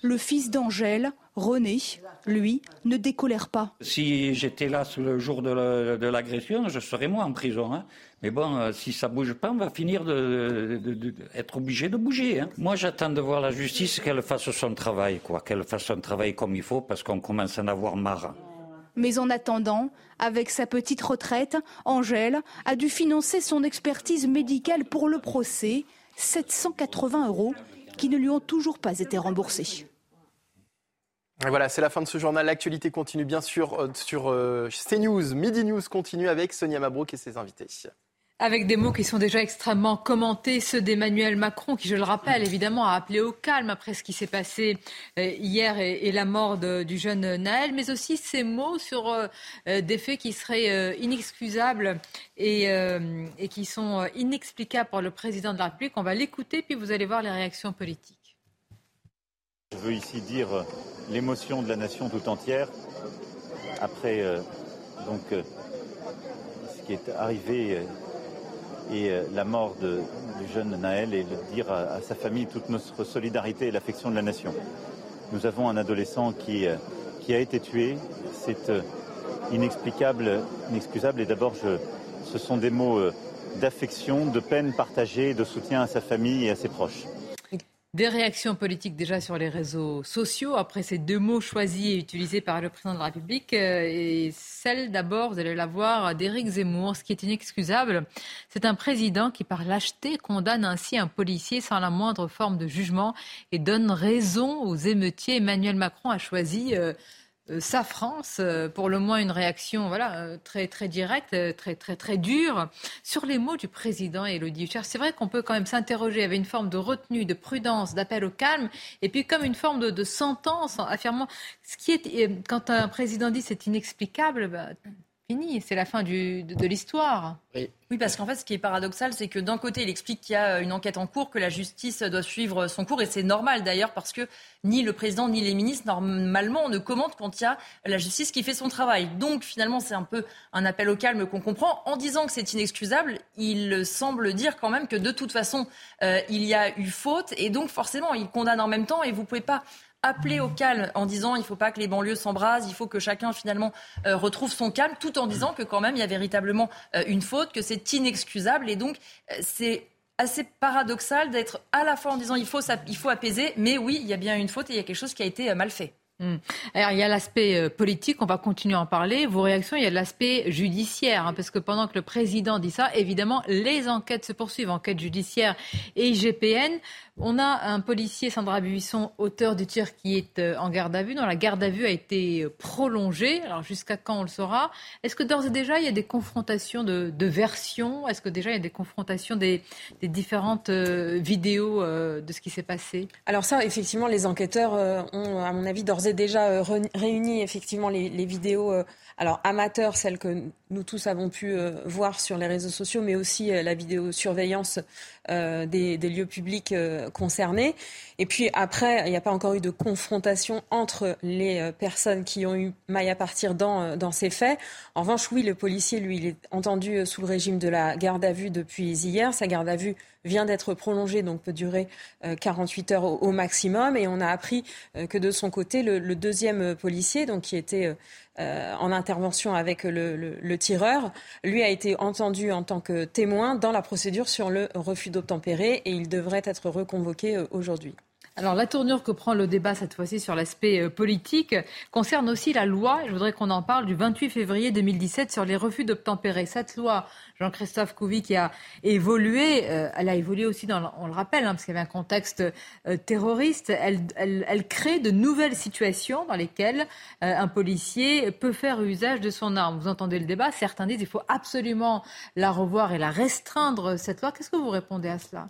Le fils d'Angèle, René, lui, ne décolère pas. Si j'étais là le jour de l'agression, je serais moi en prison. Hein. Mais bon, euh, si ça bouge pas, on va finir d'être obligé de bouger. Hein. Moi, j'attends de voir la justice qu'elle fasse son travail, quoi, qu'elle fasse son travail comme il faut, parce qu'on commence à en avoir marre. Mais en attendant, avec sa petite retraite, Angèle a dû financer son expertise médicale pour le procès, 780 euros, qui ne lui ont toujours pas été remboursés. Voilà, c'est la fin de ce journal. L'actualité continue bien sûr euh, sur euh, CNews. Midi News continue avec Sonia Mabrouk et ses invités. Avec des mots qui sont déjà extrêmement commentés, ceux d'Emmanuel Macron, qui, je le rappelle, évidemment, a appelé au calme après ce qui s'est passé euh, hier et, la mort du jeune Naël, mais aussi ces mots sur des faits qui seraient inexcusables et, et qui sont inexplicables pour le président de la République. On va l'écouter, puis vous allez voir les réactions politiques. Je veux ici dire l'émotion de la nation tout entière après euh, donc euh, ce qui est arrivé euh, et la mort du jeune Naël et dire à, sa famille toute notre solidarité et l'affection de la nation. Nous avons un adolescent qui, qui a été tué. C'est inexplicable, inexcusable et d'abord ce sont des mots d'affection, de peine partagée, de soutien à sa famille et à ses proches. Des réactions politiques déjà sur les réseaux sociaux après ces deux mots choisis et utilisés par le président de la République. Euh, et celle d'abord, vous allez la voir, d'Éric Zemmour. Ce qui est inexcusable, c'est un président qui, par lâcheté, condamne ainsi un policier sans la moindre forme de jugement et donne raison aux émeutiers. Emmanuel Macron a choisi. Euh, sa France, euh, pour le moins une réaction voilà, euh, très, très directe, très, très, très dure, sur les mots du président Elodie Huchard. C'est vrai qu'on peut quand même s'interroger avec une forme de retenue, de prudence, d'appel au calme, et puis comme une forme de, sentence, affirmant ce qui est. Quand un président dit c'est inexplicable, bah, fini, c'est la fin du, de, de l'histoire. Oui. oui, parce qu'en fait, ce qui est paradoxal, c'est que d'un côté, il explique qu'il y a une enquête en cours, que la justice doit suivre son cours, et c'est normal d'ailleurs, parce que ni le président ni les ministres, normalement, ne commentent quand il y a la justice qui fait son travail. Donc, finalement, c'est un peu un appel au calme qu'on comprend. En disant que c'est inexcusable, il semble dire quand même que de toute façon, euh, il y a eu faute, et donc forcément, il condamne en même temps, et vous ne pouvez pas appeler au calme en disant il ne faut pas que les banlieues s'embrasent, il faut que chacun finalement euh, retrouve son calme, tout en disant que quand même il y a véritablement euh, une faute, que c'est inexcusable et donc euh, c'est assez paradoxal d'être à la fois en disant il faut, il faut apaiser, mais oui, il y a bien une faute et il y a quelque chose qui a été mal fait. Hmm. Alors, il y a l'aspect politique, on va continuer à en parler. Vos réactions, il y a l'aspect judiciaire, hein, parce que pendant que le président dit ça, évidemment, les enquêtes se poursuivent, enquête judiciaire et IGPN. On a un policier, Sandra Buisson, auteur du tir, qui est euh, en garde à vue, dont la garde à vue a été euh, prolongée. Alors, jusqu'à quand on le saura? Est-ce que d'ores et déjà, il y a des confrontations de, versions? Est-ce que déjà, il y a des confrontations des, différentes vidéos de ce qui s'est passé? Alors ça, effectivement, les enquêteurs ont, à mon avis, d'ores déjà euh, réuni effectivement les, vidéos euh, alors amateurs, celles que nous tous avons pu euh, voir sur les réseaux sociaux, mais aussi la vidéosurveillance des, des, lieux publics concernés. Et puis après, il n'y a pas encore eu de confrontation entre les personnes qui ont eu maille à partir dans, dans ces faits. En revanche, oui, le policier, lui, il est entendu sous le régime de la garde à vue depuis hier. Sa garde à vue vient d'être prolongé, donc peut durer 48 euh, heures au, maximum. Et on a appris euh, que de son côté, le, deuxième policier, donc qui était euh, en intervention avec le, tireur, lui a été entendu en tant que témoin dans la procédure sur le refus d'obtempérer et il devrait être reconvoqué aujourd'hui. Alors la tournure que prend le débat cette fois-ci sur l'aspect euh, politique concerne aussi la loi, je voudrais qu'on en parle, du 28 février 2017 sur les refus d'obtempérer. Cette loi, Jean-Christophe Couvi, qui a évolué, euh, elle a évolué aussi, dans, on le rappelle, hein, parce qu'il y avait un contexte euh, terroriste, elle, elle, crée de nouvelles situations dans lesquelles un policier peut faire usage de son arme. Vous entendez le débat, certains disent qu'il faut absolument la revoir et la restreindre, cette loi. Qu'est-ce que vous répondez à cela?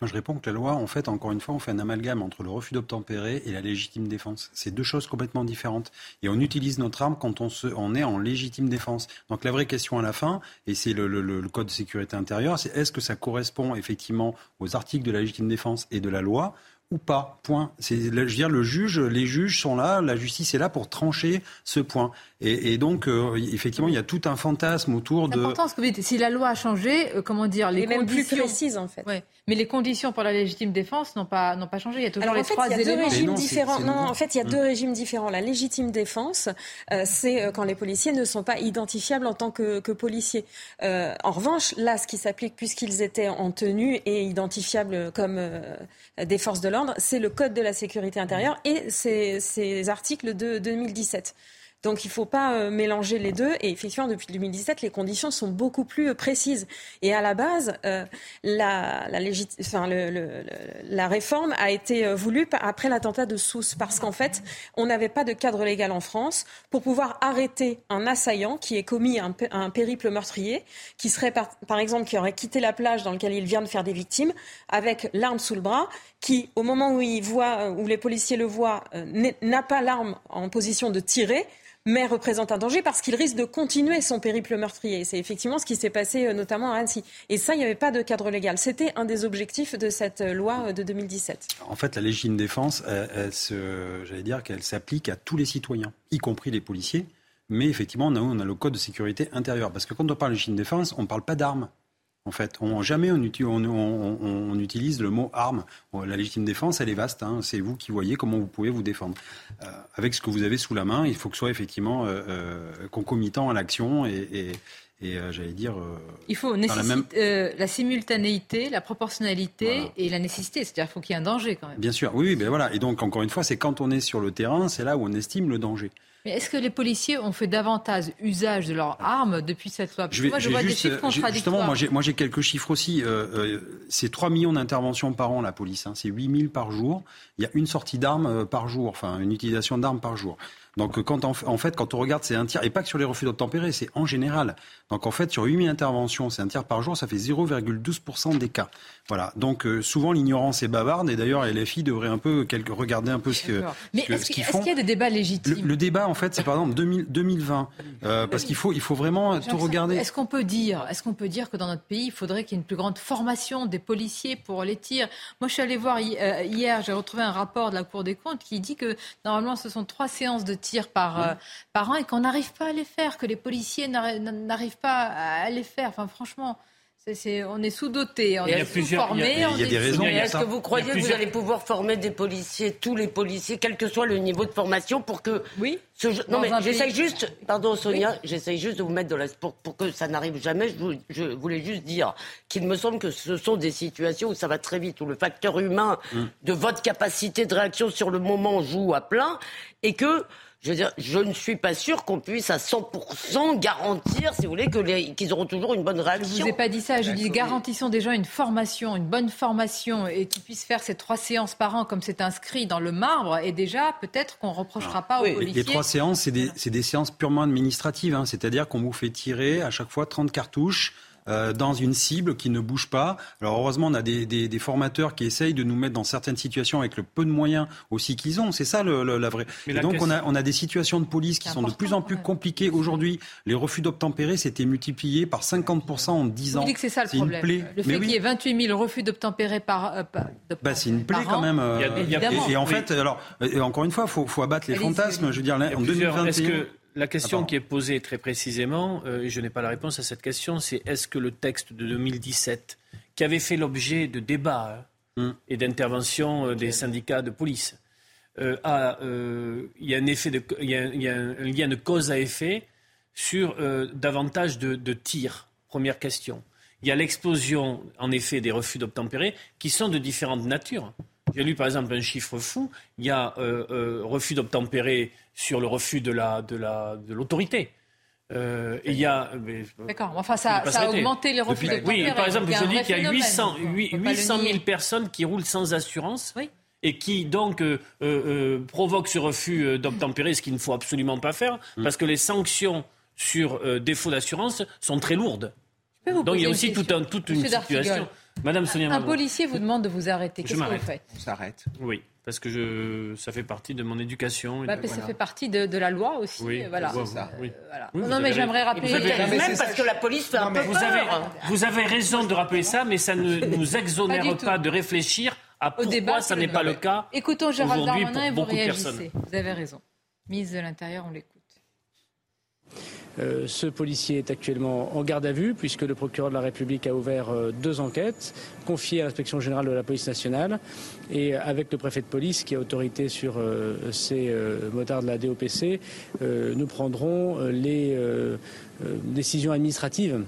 Moi, je réponds que la loi, en fait, encore une fois, on fait un amalgame entre le refus d'obtempérer et la légitime défense. C'est deux choses complètement différentes. Et on utilise notre arme quand on, se, est en légitime défense. Donc la vraie question à la fin, et c'est le, Code de sécurité intérieure, c'est est-ce que ça correspond effectivement aux articles de la légitime défense et de la loi ou pas? Point. Je veux dire, le juge, les juges sont là, la justice est là pour trancher ce point. Et, donc, euh, effectivement, il y a tout un fantasme autour de. C'est important ce que vous dites. Si la loi a changé, euh, comment dire, les conditions. plus précises, en fait. Ouais. Mais les conditions pour la légitime défense n'ont pas, n'ont pas changé. Il y a toujours les trois il y a Deux régimes différents. Non, en fait, il y a deux régimes différents. La légitime défense, euh, c'est quand les policiers ne sont pas identifiables en tant que, que policiers. en revanche, là, ce qui s'applique, puisqu'ils étaient en tenue et identifiables comme des forces de l'ordre, c'est le Code de la sécurité intérieure et ces, articles de 2017. Donc il ne faut pas euh, mélanger les deux. Et effectivement, depuis 2017, les conditions sont beaucoup plus euh, précises. Et à la base, euh, la, la, réforme a été voulue après l'attentat de Sousse, parce qu'en fait, on n'avait pas de cadre légal en France pour pouvoir arrêter un assaillant qui ait commis un, un périple meurtrier, qui serait par, par exemple qui aurait quitté la plage dans laquelle il vient de faire des victimes, avec l'arme sous le bras, qui, au moment où il voit, où les policiers le voient, n'a pas l'arme en position de tirer mais représente un danger parce qu'il risque de continuer son périple meurtrier. C'est effectivement ce qui s'est passé euh, notamment à Annecy. Et ça, il n'y avait pas de cadre légal. C'était un des objectifs de cette euh, loi euh, de 2017. En fait, la légitime défense, j'allais dire qu'elle s'applique à tous les citoyens, y compris les policiers. Mais effectivement, on a, on a le code de sécurité intérieure. Parce que quand on parle de légitime défense, on ne parle pas d'armes. En fait, on, jamais on, utilise le mot arme. La légitime défense, elle est vaste. Hein. C'est vous qui voyez comment vous pouvez vous défendre. Euh, avec ce que vous avez sous la main, il faut que ce soit effectivement euh, euh, concomitant à l'action et, j'allais dire. il faut la, simultanéité, la proportionnalité et la nécessité. C'est-à-dire qu'il faut qu'il y ait un danger quand même. Bien sûr, oui, ben voilà. Et donc, encore une fois, c'est quand on est sur le terrain, c'est là où on estime le danger. Mais est-ce que les policiers ont fait davantage usage de leurs armes depuis cette loi? Parce que Moi, je vois des chiffres contradictoires. Justement, moi, j'ai quelques chiffres aussi. Euh, euh, c'est 3 millions d'interventions par an, la police. Hein. C'est 8 000 par jour. Il y a une sortie d'armes euh, par jour, enfin, une utilisation d'armes par jour. Donc, quand en, fait, quand on regarde, c'est un tir, et pas que sur les refus d'obtempérer, c'est en général. Donc en fait, sur 8000 interventions, c'est un tiers par jour, ça fait 0,12% des cas. Voilà. Donc euh, souvent l'ignorance est bavarde et d'ailleurs LFI devrait un peu quelque, regarder un peu ce que Mais est-ce ce qu'il y a des débats légitimes? Le débat en fait, c'est par exemple 2000 2020 euh, parce qu'il faut il faut vraiment tout regarder. Est-ce qu'on peut dire, est-ce qu'on peut dire que dans notre pays, il faudrait qu'il y ait une plus grande formation des policiers pour les tirs? Moi, je suis allée voir euh, hier, j'ai retrouvé un rapport de la Cour des comptes qui dit que normalement, ce sont trois séances de tir par euh, par an et qu'on n'arrive pas à les faire, que les policiers n'arri- n'arrivent pas à les faire. Enfin, franchement. c'est- c'est- on est sous-doté, on Il y a est plusieurs- sous-formé. il y a- on il y a est des raisons, Est-ce que vous croyez que vous allez pouvoir former des policiers, tous les policiers, quel que soit le niveau de formation, pour que oui ce Non Dans un mais j'essaye pays- juste, pardon Sonia, j'essaye juste de vous mettre dans la pour, pour que ça n'arrive jamais. Je, vous- je voulais juste dire qu'il me semble que ce sont des situations où ça va très vite, où le facteur humain Mm. de votre capacité de réaction sur le moment joue à plein, et que je veux dire, je ne suis pas sûr qu'on puisse à 100% garantir, si vous voulez, que les- qu'ils auront toujours une bonne Je réaction. vous ai pas dit ça. Je dis garantissons déjà une formation, une bonne formation, et qu'ils puissent faire ces trois séances par an comme c'est inscrit dans le marbre. Et déjà, peut-être qu'on reprochera pas aux Les- policiers. Les trois séances, c'est des, c'est des séances purement administratives. hein. C'est-à-dire qu'on vous fait tirer à chaque fois 30 cartouches. Euh, dans une cible qui ne bouge pas. Alors heureusement, on a des, des- des formateurs qui essayent de nous mettre dans certaines situations avec le peu de moyens aussi qu'ils ont. C'est ça le, le- la vraie. Mais Et la donc on a, on a des situations de police qui sont de plus en plus compliquées aujourd'hui. Les refus d'obtempérer s'étaient multipliés par 50% en 10 Vous ans. dites que c'est ça le problème. plaie. Le fait oui. qu'il y ait 28 000 refus d'obtempérer par, euh, par- Bah, c'est une plaie quand an. même. euh, Il y a- il y a- Évidemment. et, et en Oui. fait, alors, et encore une fois, il faut, faut abattre les fantasmes. Je veux dire, en plusieurs- 2021. La question Ah, qui est posée très précisément, euh, et je n'ai pas la réponse à cette question, c'est est-ce que le texte de 2017, qui avait fait l'objet de débats hein, et d'interventions euh, des syndicats de police, euh, a, il y a un effet de, il y a, il y a un lien de cause à effet sur davantage de, de tirs? Première question. Il y a l'explosion, en effet, des refus d'obtempérer qui sont de différentes natures. J'ai lu par exemple un chiffre fou. Il y a euh, euh, refus d'obtempérer sur le refus de la de la de l'autorité. Euh, et il y a. mais- D'accord. Enfin, ça, a augmenté les refus Depuis- d'obtempérer. Oui, par exemple, je dis qu'il y a phénomène, 800, donc, on huit- peut pas le 800 000 nier. personnes qui roulent sans assurance. Et qui donc euh, euh, provoquent ce refus euh, d'obtempérer, ce qu'il ne faut absolument pas faire, Mm. parce que les sanctions sur euh, défaut d'assurance sont très lourdes. Donc il y a aussi une tout un, toute Monsieur une Dartigol, situation. Madame Sonia Un Mabrouk. policier vous demande de vous arrêter. Je Qu'est-ce que vous m'arrête. faites On s'arrête. Oui, parce que je, ça fait partie de mon éducation. et Bah, Ça fait partie de, de la loi aussi. Oui, euh, voilà. Euh, oui. voilà. Oui, vous non, mais j'aimerais rappeler. Vous avez- Même mais parce que la police fait un peu vous peur. avez, vous avez raison de rappeler ça, mais ça ne [LAUGHS] nous exonère Pas de réfléchir à Au pourquoi débat, ça n'est pas le cas Écoutons Gérald Darmanin et vous beaucoup de réagissez. personnes. Vous avez raison. Mise de l'Intérieur, on l'écoute. Euh, ce policier est actuellement en garde à vue puisque le procureur de la République a ouvert euh, deux enquêtes confiées à l'inspection générale de la police nationale et avec le préfet de police qui a autorité sur euh, ces motards de la DOPC, nous prendrons les décisions administratives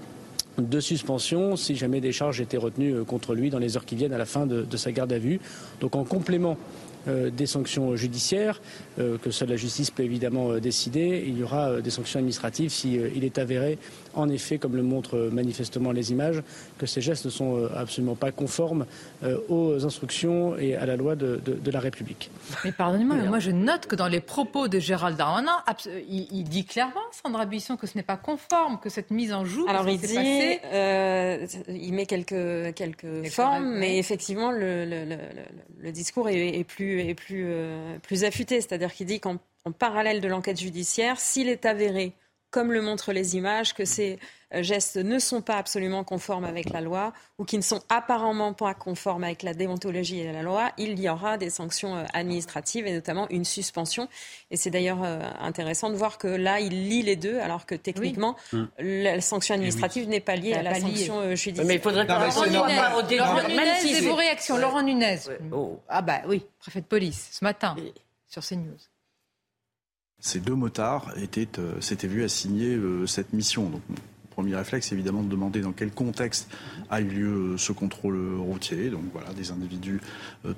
de suspension si jamais des charges étaient retenues contre lui dans les heures qui viennent à la fin de, sa garde à vue. Donc en complément des sanctions judiciaires euh, que seule la justice peut évidemment euh, décider. Il y aura euh, des sanctions administratives si euh, il est avéré, en effet, comme le montrent manifestement les images, que ces gestes ne sont euh, absolument pas conformes euh, aux instructions et à la loi de, de- de la République. Mais pardonnez-moi, mais moi je note que dans les propos de Gérald Darmanin, il, il dit clairement, Sandra Buisson, que ce n'est pas conforme, que cette mise en joue, Alors il dit, passé, euh, il met quelques quelques formes, mais effectivement le, le, le, le- le discours est, est plus est plus euh, plus affûté, c'est-à-dire qu'il dit qu'en en parallèle de l'enquête judiciaire, s'il est avéré, comme le montrent les images, que ces euh, gestes ne sont pas absolument conformes avec la loi ou qui ne sont apparemment pas conformes avec la déontologie et la loi, il y aura des sanctions euh, administratives et notamment une suspension. Et c'est d'ailleurs euh, intéressant de voir que là, il lie les deux, alors que techniquement, Oui. la sanction administrative n'est pas liée à la liée. sanction judiciaire. Mais il faudrait pas Laurent Nunez, Laurent Même Nunez si et c'est- vos réactions. Laurent Nunez. Oh. Ah bah oui, préfet de police, ce matin, sur CNews. Ces deux motards étaient, euh, s'étaient vus assigner euh, cette mission. Donc, premier réflexe, évidemment, de demander dans quel contexte a eu lieu euh, ce contrôle routier. Donc, voilà, des individus,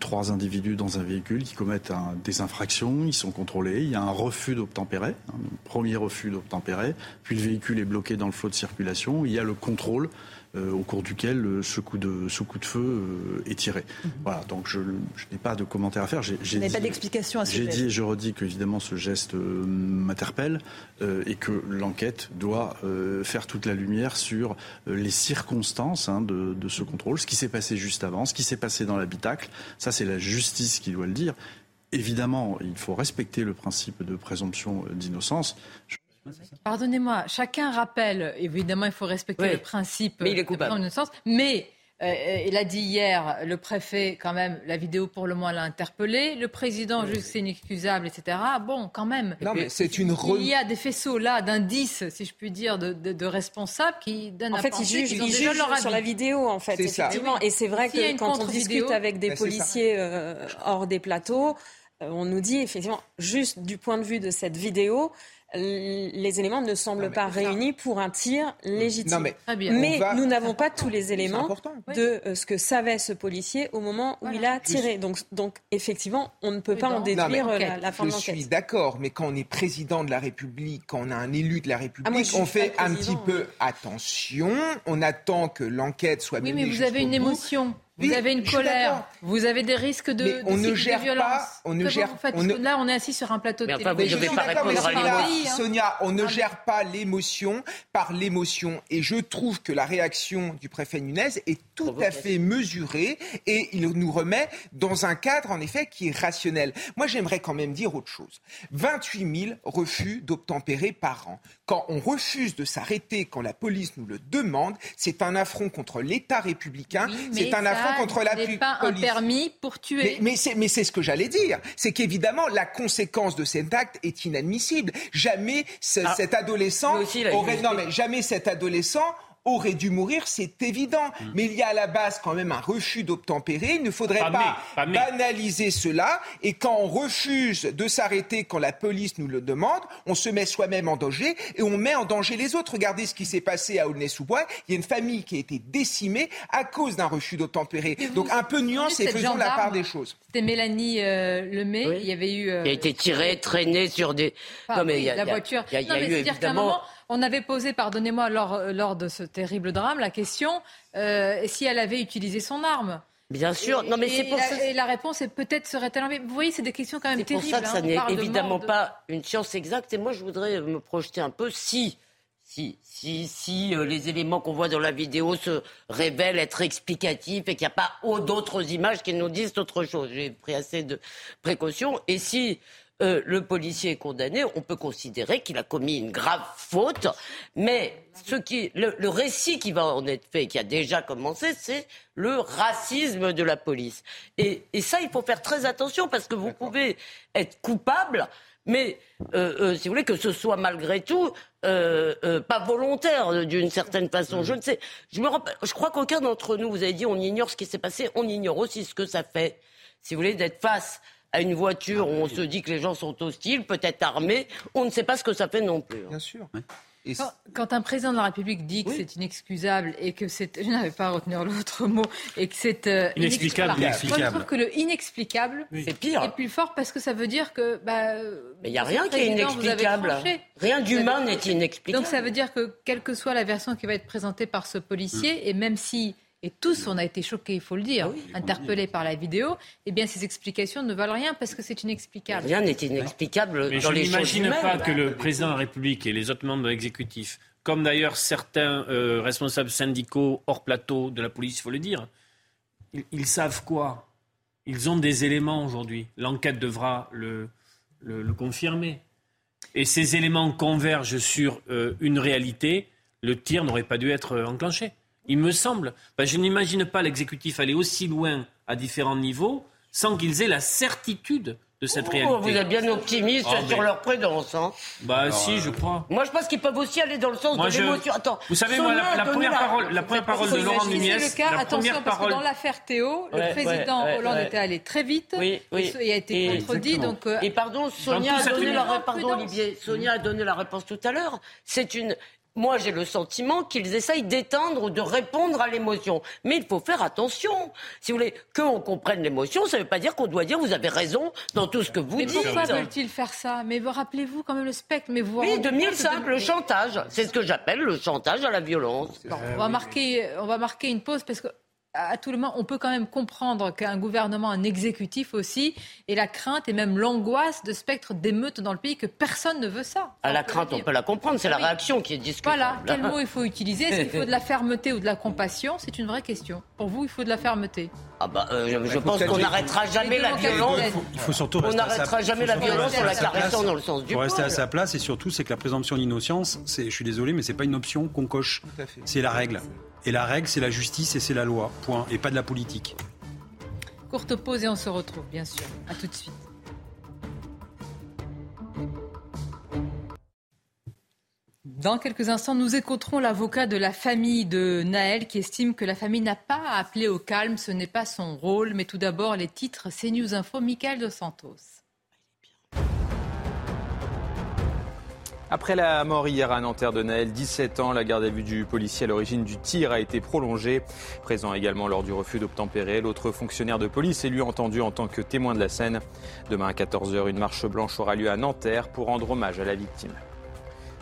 trois individus dans un véhicule qui commettent des infractions. Ils sont contrôlés. Il y a un refus d'obtempérer, un premier refus d'obtempérer. Puis le véhicule est bloqué dans le flot de circulation. Il y a le contrôle au cours duquel ce coup de, ce coup de feu est tiré. Mhm. Voilà, donc je, n'ai pas de commentaire à faire. J'ai, n'ai pas d'explication à ce J'ai dit et je redis qu'évidemment ce geste m'interpelle et que l'enquête doit faire toute la lumière sur les circonstances hein, de, de ce contrôle, ce qui s'est passé juste avant, ce qui s'est passé dans l'habitacle. Ça, c'est la justice qui doit le dire. Évidemment, il faut respecter le principe de présomption d'innocence. Pardonnez-moi, chacun rappelle, évidemment, il faut respecter le principe mais il est coupable. de présomption d'innocence, mais euh, il a dit hier, le préfet, quand même, la vidéo pour le moins l'a interpellé. Le président, juste c'est inexcusable, etc. Bon, quand même. Non, mais c'est une Il y a des faisceaux là d'indices, si je puis dire, de, responsables qui donnent en fait, ils jugent, ils jugent sur la vidéo, en fait, effectivement. Et c'est vrai que quand on discute avec des policiers euh, hors des plateaux, euh, on nous dit effectivement, juste du point de vue de cette vidéo, les éléments ne semblent pas réunis pour un tir légitime. mais, nous n'avons pas tous les éléments de euh, ce que savait ce policier au moment où il a tiré. Donc, donc, effectivement, on ne peut pas en déduire euh, la, fin de l'enquête. Je suis d'accord, mais quand on est président de la République, quand on a un élu de la République, ah, on fait un petit peu attention. On attend que l'enquête soit Oui, mais vous avez une émotion. Vous avez une colère, vous avez des risques de, mais on ne gère pas, on ne gère pas. Là, on est assis sur un plateau de télé. je pas répondre à Sonia, on ne gère pas l'émotion par l'émotion. Et je trouve que la réaction du préfet Nunez est tout à fait mesurée et il nous remet dans un cadre, en effet, qui est rationnel. Moi, j'aimerais quand même dire autre chose. 28 000 refus d'obtempérer par an. Quand on refuse de s'arrêter, quand la police nous le demande, c'est un affront contre l'État républicain, c'est un affront contre la n'est pas un permis pour tuer. Mais, mais c'est ce que j'allais dire. C'est qu'évidemment, la conséquence de cet acte est inadmissible. Jamais ah. cet adolescent aurait... Non, mais jamais cet adolescent aurait dû mourir, c'est évident. Mm. Mais il y a à la base quand même un refus d'obtempérer. Il ne faudrait pas, banaliser cela. Et quand on refuse de s'arrêter quand la police nous le demande, on se met soi-même en danger et on met en danger les autres. Regardez ce qui s'est passé à Aulnay-sous-Bois. Il y a une famille qui a été décimée à cause d'un refus d'obtempérer. Donc un peu nuance et faisons la part des choses. C'était Mélanie euh, Lemay. Il y avait eu. Euh, il a été tiré, traîné sur des. non, mais la voiture. Il y a, eu évidemment. On avait posé, pardonnez-moi, lors, lors, de ce terrible drame, la question euh, si elle avait utilisé son arme. Bien sûr, non mais c'est pour la, ça. Et la réponse est peut-être serait-elle. Vous voyez, c'est des questions quand même terribles. C'est pour ça que ça hein. n'est évidemment pas une science exacte. Et moi, je voudrais me projeter un peu si. Si, si, si euh, les éléments qu'on voit dans la vidéo se révèlent être explicatifs et qu'il n'y a pas d'autres images qui nous disent autre chose. J'ai pris assez de précautions. Et si euh, le policier est condamné, on peut considérer qu'il a commis une grave faute. Mais ce qui, le, récit qui va en être fait, qui a déjà commencé, c'est le racisme de la police. Et, ça, il faut faire très attention parce que vous pouvez être coupable. Mais euh, euh, si vous voulez que ce soit malgré tout pas volontaire d'une certaine façon, je ne sais. Je me je crois qu'aucun d'entre nous, vous avez dit, on ignore ce qui s'est passé, on ignore aussi ce que ça fait. Si vous voulez, d'être face à une voiture où on se dit que les gens sont hostiles, peut-être armés, on ne sait pas ce que ça fait non plus. Hein. Bien sûr. Quand, un président de la République dit que c'est inexcusable et que c'est, je n'avais pas à retenir l'autre mot, et que c'est euh, inexplicable, Moi, je trouve que le inexplicable c'est pire. est plus fort parce que ça veut dire que bah, mais il n'y a rien qui est inexplicable. Rien d'humain n'est inexplicable. Donc ça veut dire que quelle que soit la version qui va être présentée par ce policier, mm. et même si et tous, on a été choqués, il faut le dire, ah interpellés par la vidéo, eh bien ces explications ne valent rien parce que c'est inexplicable. Rien n'est inexplicable Mais dans je les n'imagine pas que le président de la République et les autres membres de l'exécutif, comme d'ailleurs certains euh, responsables syndicaux hors plateau de la police, il faut le dire, ils, savent quoi? Ils ont des éléments aujourd'hui. L'enquête devra le, le, confirmer. Et ces éléments convergent sur euh, une réalité. Le tir n'aurait pas dû être euh, enclenché. Il me semble. Ben, je n'imagine pas l'exécutif aller aussi loin à différents niveaux sans qu'ils aient la certitude de cette oh, réalité. Vous êtes bien optimiste ah, sur leur prudence. Hein. Bah si, je crois. Moi, je pense qu'ils peuvent aussi aller dans le sens de l'émotion. Attends, vous savez, moi, la, première parole, la première parole de Laurent Nunez. C'est le cas. Attention, parce que dans l'affaire Théo, le président Hollande était allé très vite. Oui, oui. Il a été contredit. Donc, euh, Et pardon, Sonia a donné la réponse. Pardon, Olivier. Sonia a donné la réponse tout à l'heure. C'est une moi, j'ai le sentiment qu'ils essayent d'éteindre ou de répondre à l'émotion. Mais il faut faire attention. Si vous voulez, qu'on comprenne l'émotion, ça ne veut pas dire qu'on doit dire vous avez raison dans tout ce que vous mais dites. Pourquoi veulent-ils faire ça? Mais rappelez-vous quand même le spectre. Mais vous oui, 2005, le chantage. C'est ce que j'appelle le chantage à la violence. on, va marquer, on va marquer une pause parce que à tout le monde, on peut quand même comprendre qu'un gouvernement, un exécutif aussi, ait la crainte et même l'angoisse de spectre d'émeutes dans le pays, que personne ne veut ça. À la crainte, on peut la comprendre, c'est la réaction qui est discutable. Voilà, quel mot il faut utiliser? Est-ce qu'il faut de la fermeté ou de la compassion? C'est une vraie question. Pour vous, il faut de la fermeté ah bah, euh, je, pense qu'on n'arrêtera jamais la violence. Il faut, surtout on n'arrêtera jamais la violence en la caressant dans le sens du Pour rester à sa place et surtout, c'est que la présomption d'innocence, je suis désolé, mais c'est pas une option qu'on coche. C'est la règle. Et la règle, c'est la justice et c'est la loi. Point. Et pas de la politique. Courte pause et on se retrouve, bien sûr. À tout de suite. Dans quelques instants, nous écouterons l'avocat de la famille de Naël qui estime que la famille n'a pas à appeler au calme, ce n'est pas son rôle. Mais tout d'abord, les titres CNews Info, Michael de Santos. Après la mort hier à Nanterre de Naël, 17 ans, la garde à vue du policier à l'origine du tir a été prolongée. Présent également lors du refus d'obtempérer, l'autre fonctionnaire de police est lui entendu en tant que témoin de la scène. Demain à 14h, une marche blanche aura lieu à Nanterre pour rendre hommage à la victime.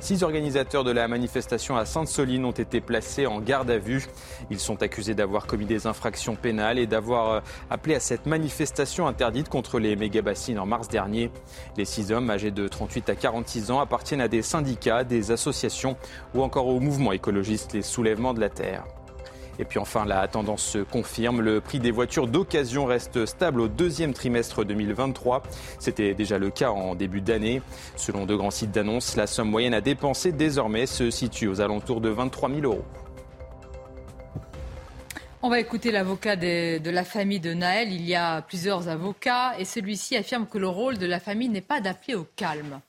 Six organisateurs de la manifestation à Sainte-Soline ont été placés en garde à vue. Ils sont accusés d'avoir commis des infractions pénales et d'avoir euh, appelé à cette manifestation interdite contre les méga-bassines en mars dernier. Les six hommes, âgés de 38 à 46 ans, appartiennent à des syndicats, des associations ou encore au mouvement écologiste Les Soulèvements de la Terre. Et puis enfin, la tendance se confirme. Le prix des voitures d'occasion reste stable au deuxième trimestre 2023. C'était déjà le cas en début d'année. Selon de grands sites d'annonces, la somme moyenne à dépenser désormais se situe aux alentours de 23 000 euros. On va écouter l'avocat de, la famille de Naël. Il y a plusieurs avocats et celui-ci affirme que le rôle de la famille n'est pas d'appeler au calme.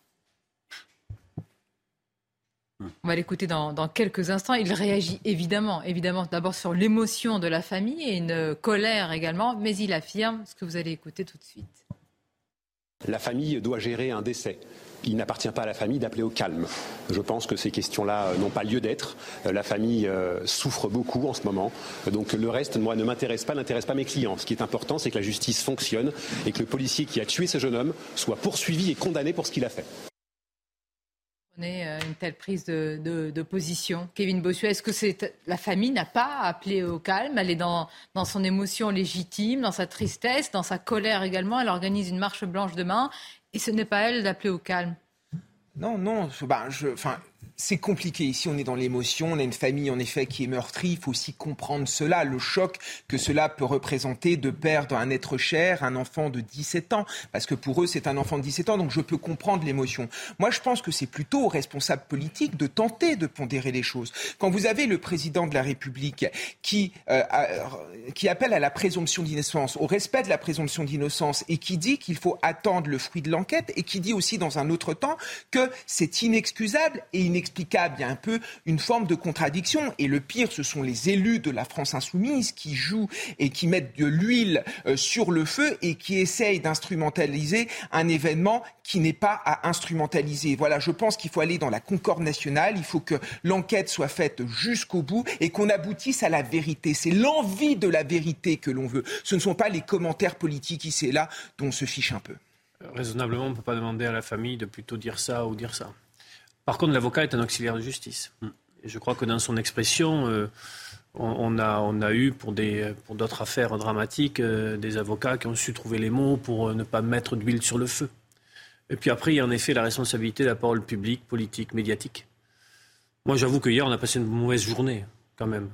On va l'écouter dans, quelques instants. Il réagit évidemment, évidemment, d'abord sur l'émotion de la famille et une colère également, mais il affirme ce que vous allez écouter tout de suite. La famille doit gérer un décès. Il n'appartient pas à la famille d'appeler au calme. Je pense que ces questions-là n'ont pas lieu d'être. La famille euh, souffre beaucoup en ce moment. Donc le reste, moi, ne m'intéresse pas, n'intéresse pas mes clients. Ce qui est important, c'est que la justice fonctionne et que le policier qui a tué ce jeune homme soit poursuivi et condamné pour ce qu'il a fait. Euh, une telle prise de, position. Kevin Bossuet, est-ce que la famille n'a pas appelé au calme? Elle est dans, son émotion légitime, dans sa tristesse, dans sa colère également. Elle organise une marche blanche demain et ce n'est pas elle d'appeler au calme? Non, non. Bah, c'est compliqué. Ici, on est dans l'émotion. On a une famille, en effet, qui est meurtrie. Il faut aussi comprendre cela, le choc que cela peut représenter de perdre un être cher, un enfant de 17 ans. Parce que pour eux, c'est un enfant de 17 ans. Donc, je peux comprendre l'émotion. Moi, je pense que c'est plutôt aux responsables politiques de tenter de pondérer les choses. Quand vous avez le président de la République qui, euh, qui appelle à la présomption d'innocence, au respect de la présomption d'innocence et qui dit qu'il faut attendre le fruit de l'enquête et qui dit aussi dans un autre temps que c'est inexcusable et inexcusable inexplicable. Il y a un peu une forme de contradiction. Et le pire, ce sont les élus de la France insoumise qui jouent et qui mettent de l'huile euh, sur le feu et qui essayent d'instrumentaliser un événement qui n'est pas à instrumentaliser. Voilà, je pense qu'il faut aller dans la concorde nationale. Il faut que l'enquête soit faite jusqu'au bout et qu'on aboutisse à la vérité. C'est l'envie de la vérité que l'on veut. Ce ne sont pas les commentaires politiques ici là dont on se fiche un peu. Raisonnablement, on ne peut pas demander à la famille de plutôt dire ça ou dire ça. Par contre, l'avocat est un auxiliaire de justice. Je crois que dans son expression, euh, on, a, eu pour d'autres affaires dramatiques euh, des avocats qui ont su trouver les mots pour euh, ne pas mettre d'huile sur le feu. Et puis après, il y a en effet la responsabilité de la parole publique, politique, médiatique. Moi, j'avoue que hier, on a passé une mauvaise journée, quand même.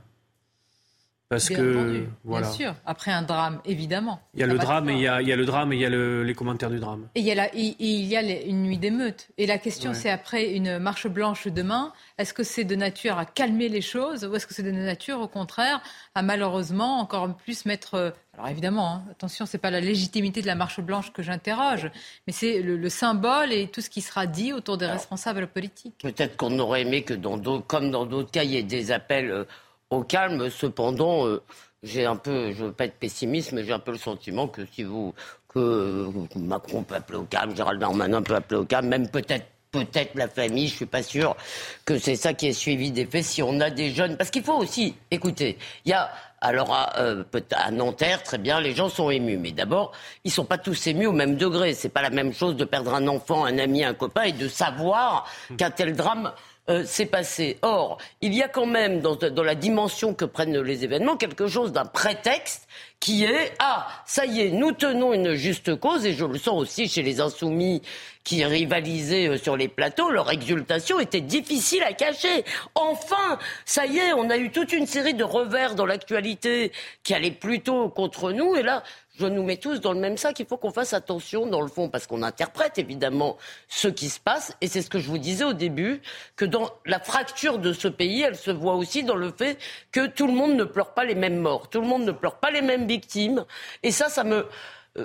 Parce que voilà. Bien sûr, après un drame, évidemment. Il y a le drame, et il y a, il y a, le drame et il y a les commentaires du drame. Et il y a, la, il, y a une nuit d'émeute. Et la question, c'est après une marche blanche demain, est-ce que c'est de nature à calmer les choses ou est-ce que c'est de nature, au contraire, à malheureusement encore plus mettre. Alors évidemment, hein, attention, c'est pas la légitimité de la marche blanche que j'interroge, mais c'est le, symbole et tout ce qui sera dit autour des responsables politiques. Peut-être qu'on aurait aimé que, dans comme dans d'autres cas, il y ait des appels. Euh, au calme. Cependant, euh, j'ai un peu, je veux pas être pessimiste, mais j'ai un peu le sentiment que si vous, que Macron peut appeler au calme, Gérald Darmanin peut appeler au calme, même peut-être peut-être la famille, je suis pas sûr que c'est ça qui est suivi des faits. Si on a des jeunes, parce qu'il faut aussi, écoutez, il y a alors à, euh, à, Nanterre, très bien, les gens sont émus, mais d'abord, ils sont pas tous émus au même degré. C'est pas la même chose de perdre un enfant, un ami, un copain, et de savoir qu'un tel drame euh, s'est passé. Or, il y a quand même dans, dans, la dimension que prennent les événements quelque chose d'un prétexte qui est ah ça y est nous tenons une juste cause et je le sens aussi chez les insoumis qui rivalisaient euh, sur les plateaux leur exultation était difficile à cacher enfin ça y est on a eu toute une série de revers dans l'actualité qui allaient plutôt contre nous et là je nous mets tous dans le même sac. Il faut qu'on fasse attention, dans le fond, parce qu'on interprète évidemment ce qui se passe. Et c'est ce que je vous disais au début, que dans la fracture de ce pays, elle se voit aussi dans le fait que tout le monde ne pleure pas les mêmes morts, tout le monde ne pleure pas les mêmes victimes. Et ça, ça me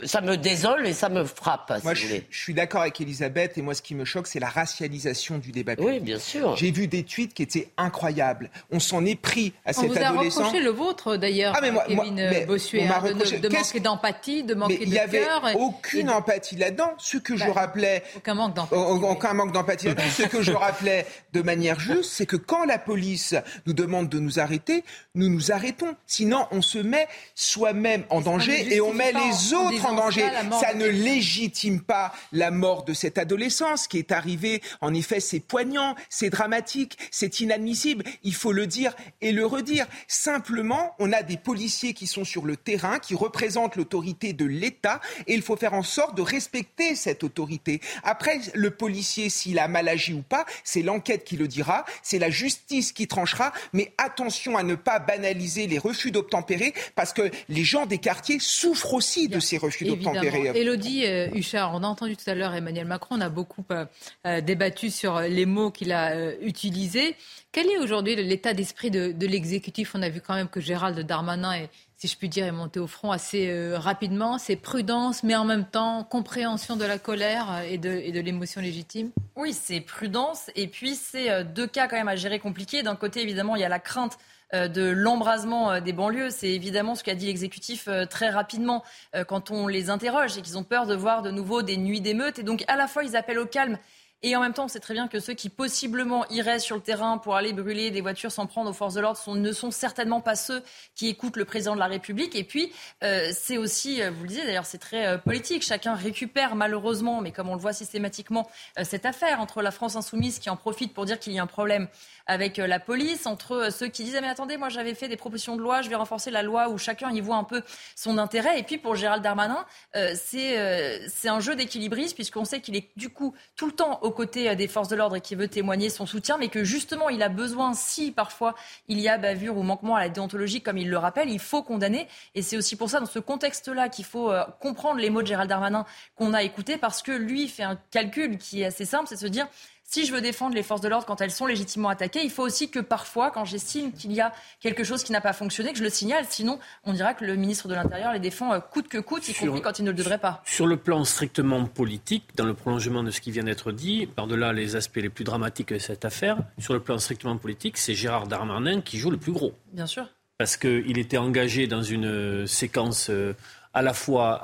ça me désole et ça me frappe. moi, je, suis d'accord avec Elisabeth et moi, ce qui me choque, c'est la racialisation du débat public. Oui, bien sûr. J'ai vu des tweets qui étaient incroyables. On s'en est pris à cet adolescent. On vous a reproché le vôtre, d'ailleurs, ah, moi, Kevin Bossuet, hein, de, manquer d'empathie, de manquer de cœur. Il n'y avait aucune empathie là-dedans. Ce que je bah, rappelais... Aucun manque d'empathie. Aucun manque d'empathie là-dedans. ce que je rappelais de manière juste, c'est que quand la police nous demande de nous arrêter, nous nous arrêtons. Sinon, on se met soi-même en danger et on met les autres en danger. Ça ne légitime pas la mort de cette adolescence qui est arrivée. En effet, c'est poignant, c'est dramatique, c'est inadmissible. Il faut le dire et le redire. Simplement, on a des policiers qui sont sur le terrain, qui représentent l'autorité de l'État et il faut faire en sorte de respecter cette autorité. Après, le policier, s'il a mal agi ou pas, c'est l'enquête qui le dira, c'est la justice qui tranchera. Mais attention à ne pas banaliser les refus d'obtempérer parce que les gens des quartiers souffrent aussi de ces refus d'obtempérer. Élodie euh, Huchard, on a entendu tout à l'heure Emmanuel Macron, on a beaucoup euh, euh, débattu sur les mots qu'il a utilisés. Quel est aujourd'hui l'état d'esprit de, l'exécutif? On a vu quand même que Gérald Darmanin est si je puis dire, est monté au front assez rapidement. C'est prudence, mais en même temps compréhension de la colère et de, et de l'émotion légitime Oui, c'est prudence. Et puis, c'est deux cas quand même à gérer compliqués. D'un côté, évidemment, il y a la crainte euh, de l'embrasement euh, des banlieues. C'est évidemment ce qu'a dit l'exécutif euh, très rapidement quand on les interroge et qu'ils ont peur de voir de nouveau des nuits d'émeutes. Et donc, à la fois, ils appellent au calme et en même temps, on sait très bien que ceux qui possiblement iraient sur le terrain pour aller brûler des voitures sans prendre aux forces de l'ordre ne sont certainement pas ceux qui écoutent le président de la République. Et puis, euh, c'est aussi, euh, vous le disiez d'ailleurs, c'est très euh, politique. Chacun récupère malheureusement, mais comme on le voit systématiquement, cette affaire entre la France insoumise qui en profite pour dire qu'il y a un problème avec la police, entre ceux qui disent ah, mais attendez, moi j'avais fait des propositions de loi, je vais renforcer la loi où chacun y voit un peu son intérêt. Et puis pour Gérald Darmanin, c'est c'est un jeu d'équilibriste puisqu'on sait qu'il est du coup tout le temps au côté euh, des forces de l'ordre et qui veut témoigner son soutien, mais que justement il a besoin, si parfois il y a bavure ou manquement à la déontologie, comme il le rappelle, il faut condamner. Et c'est aussi pour ça, dans ce contexte-là, qu'il faut euh, comprendre les mots de Gérald Darmanin qu'on a écoutés, parce que lui fait un calcul qui est assez simple, c'est se dire si je veux défendre les forces de l'ordre quand elles sont légitimement attaquées, il faut aussi que parfois, quand j'estime qu'il y a quelque chose qui n'a pas fonctionné, que je le signale. Sinon, on dira que le ministre de l'Intérieur les défend euh, coûte que coûte, y compris quand il ne le devrait pas. Sur le plan strictement politique, dans le prolongement de ce qui vient d'être dit, par-delà les aspects les plus dramatiques de cette affaire, sur le plan strictement politique, c'est Gérard Darmanin qui joue le plus gros. Bien sûr. Parce qu'il était engagé dans une euh, séquence euh, à la fois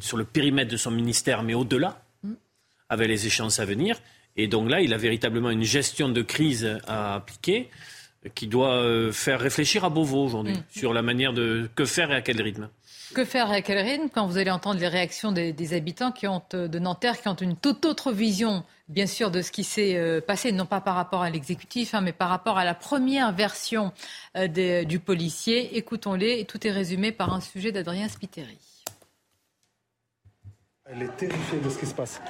sur le périmètre de son ministère, mais au-delà, mm. avec les échéances à venir. Et donc là, il a véritablement une gestion de crise à appliquer qui doit euh, faire réfléchir à Beauvau aujourd'hui mm. sur la manière de que faire et à quel rythme. Que faire et à quel rythme quand vous allez entendre les réactions des, habitants qui ont, euh, de Nanterre qui ont une toute autre vision, bien sûr, de ce qui s'est euh, passé, non pas par rapport à l'exécutif, hein, mais par rapport à la première version du policier. Écoutons-les tout est résumé par un sujet d'Adrien Spiteri. Elle est terrifiée de ce qui se passe.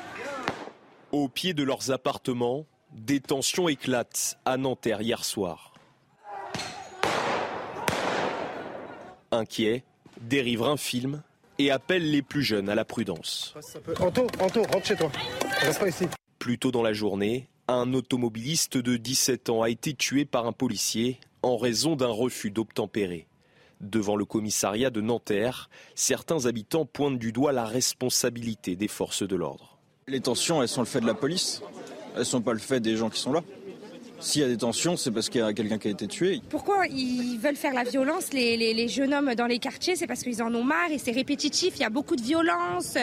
Au pied de leurs appartements, des tensions éclatent à Nanterre hier soir. Inquiets, des riverains filment et appellent les plus jeunes à la prudence. Anto, Anto, rentre chez toi. Reste pas ici. Plus tôt dans la journée, un automobiliste de 17 ans a été tué par un policier en raison d'un refus d'obtempérer. Devant le commissariat de Nanterre, certains habitants pointent du doigt la responsabilité des forces de l'ordre. Les tensions, elles sont le fait de la police. Elles sont pas le fait des gens qui sont là. S'il y a des tensions, c'est parce qu'il y a quelqu'un qui a été tué. Pourquoi ils veulent faire la violence, les, jeunes hommes dans les quartiers? C'est parce qu'ils en ont marre et c'est répétitif. Il y a beaucoup de violence.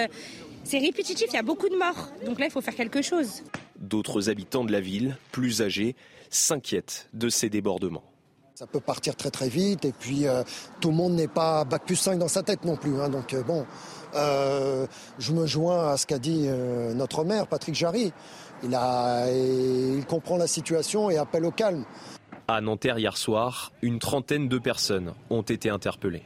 C'est répétitif, il y a beaucoup de morts. Donc là, il faut faire quelque chose. D'autres habitants de la ville, plus âgés, s'inquiètent de ces débordements. Ça peut partir très très vite et puis euh, tout le monde n'est pas bac plus 5 dans sa tête non plus. Hein. donc euh, bon, euh, je me joins à ce qu'a dit notre maire, Patrick Jarry. Il, il comprend la situation et appelle au calme. À Nanterre hier soir, une trentaine de personnes ont été interpellées.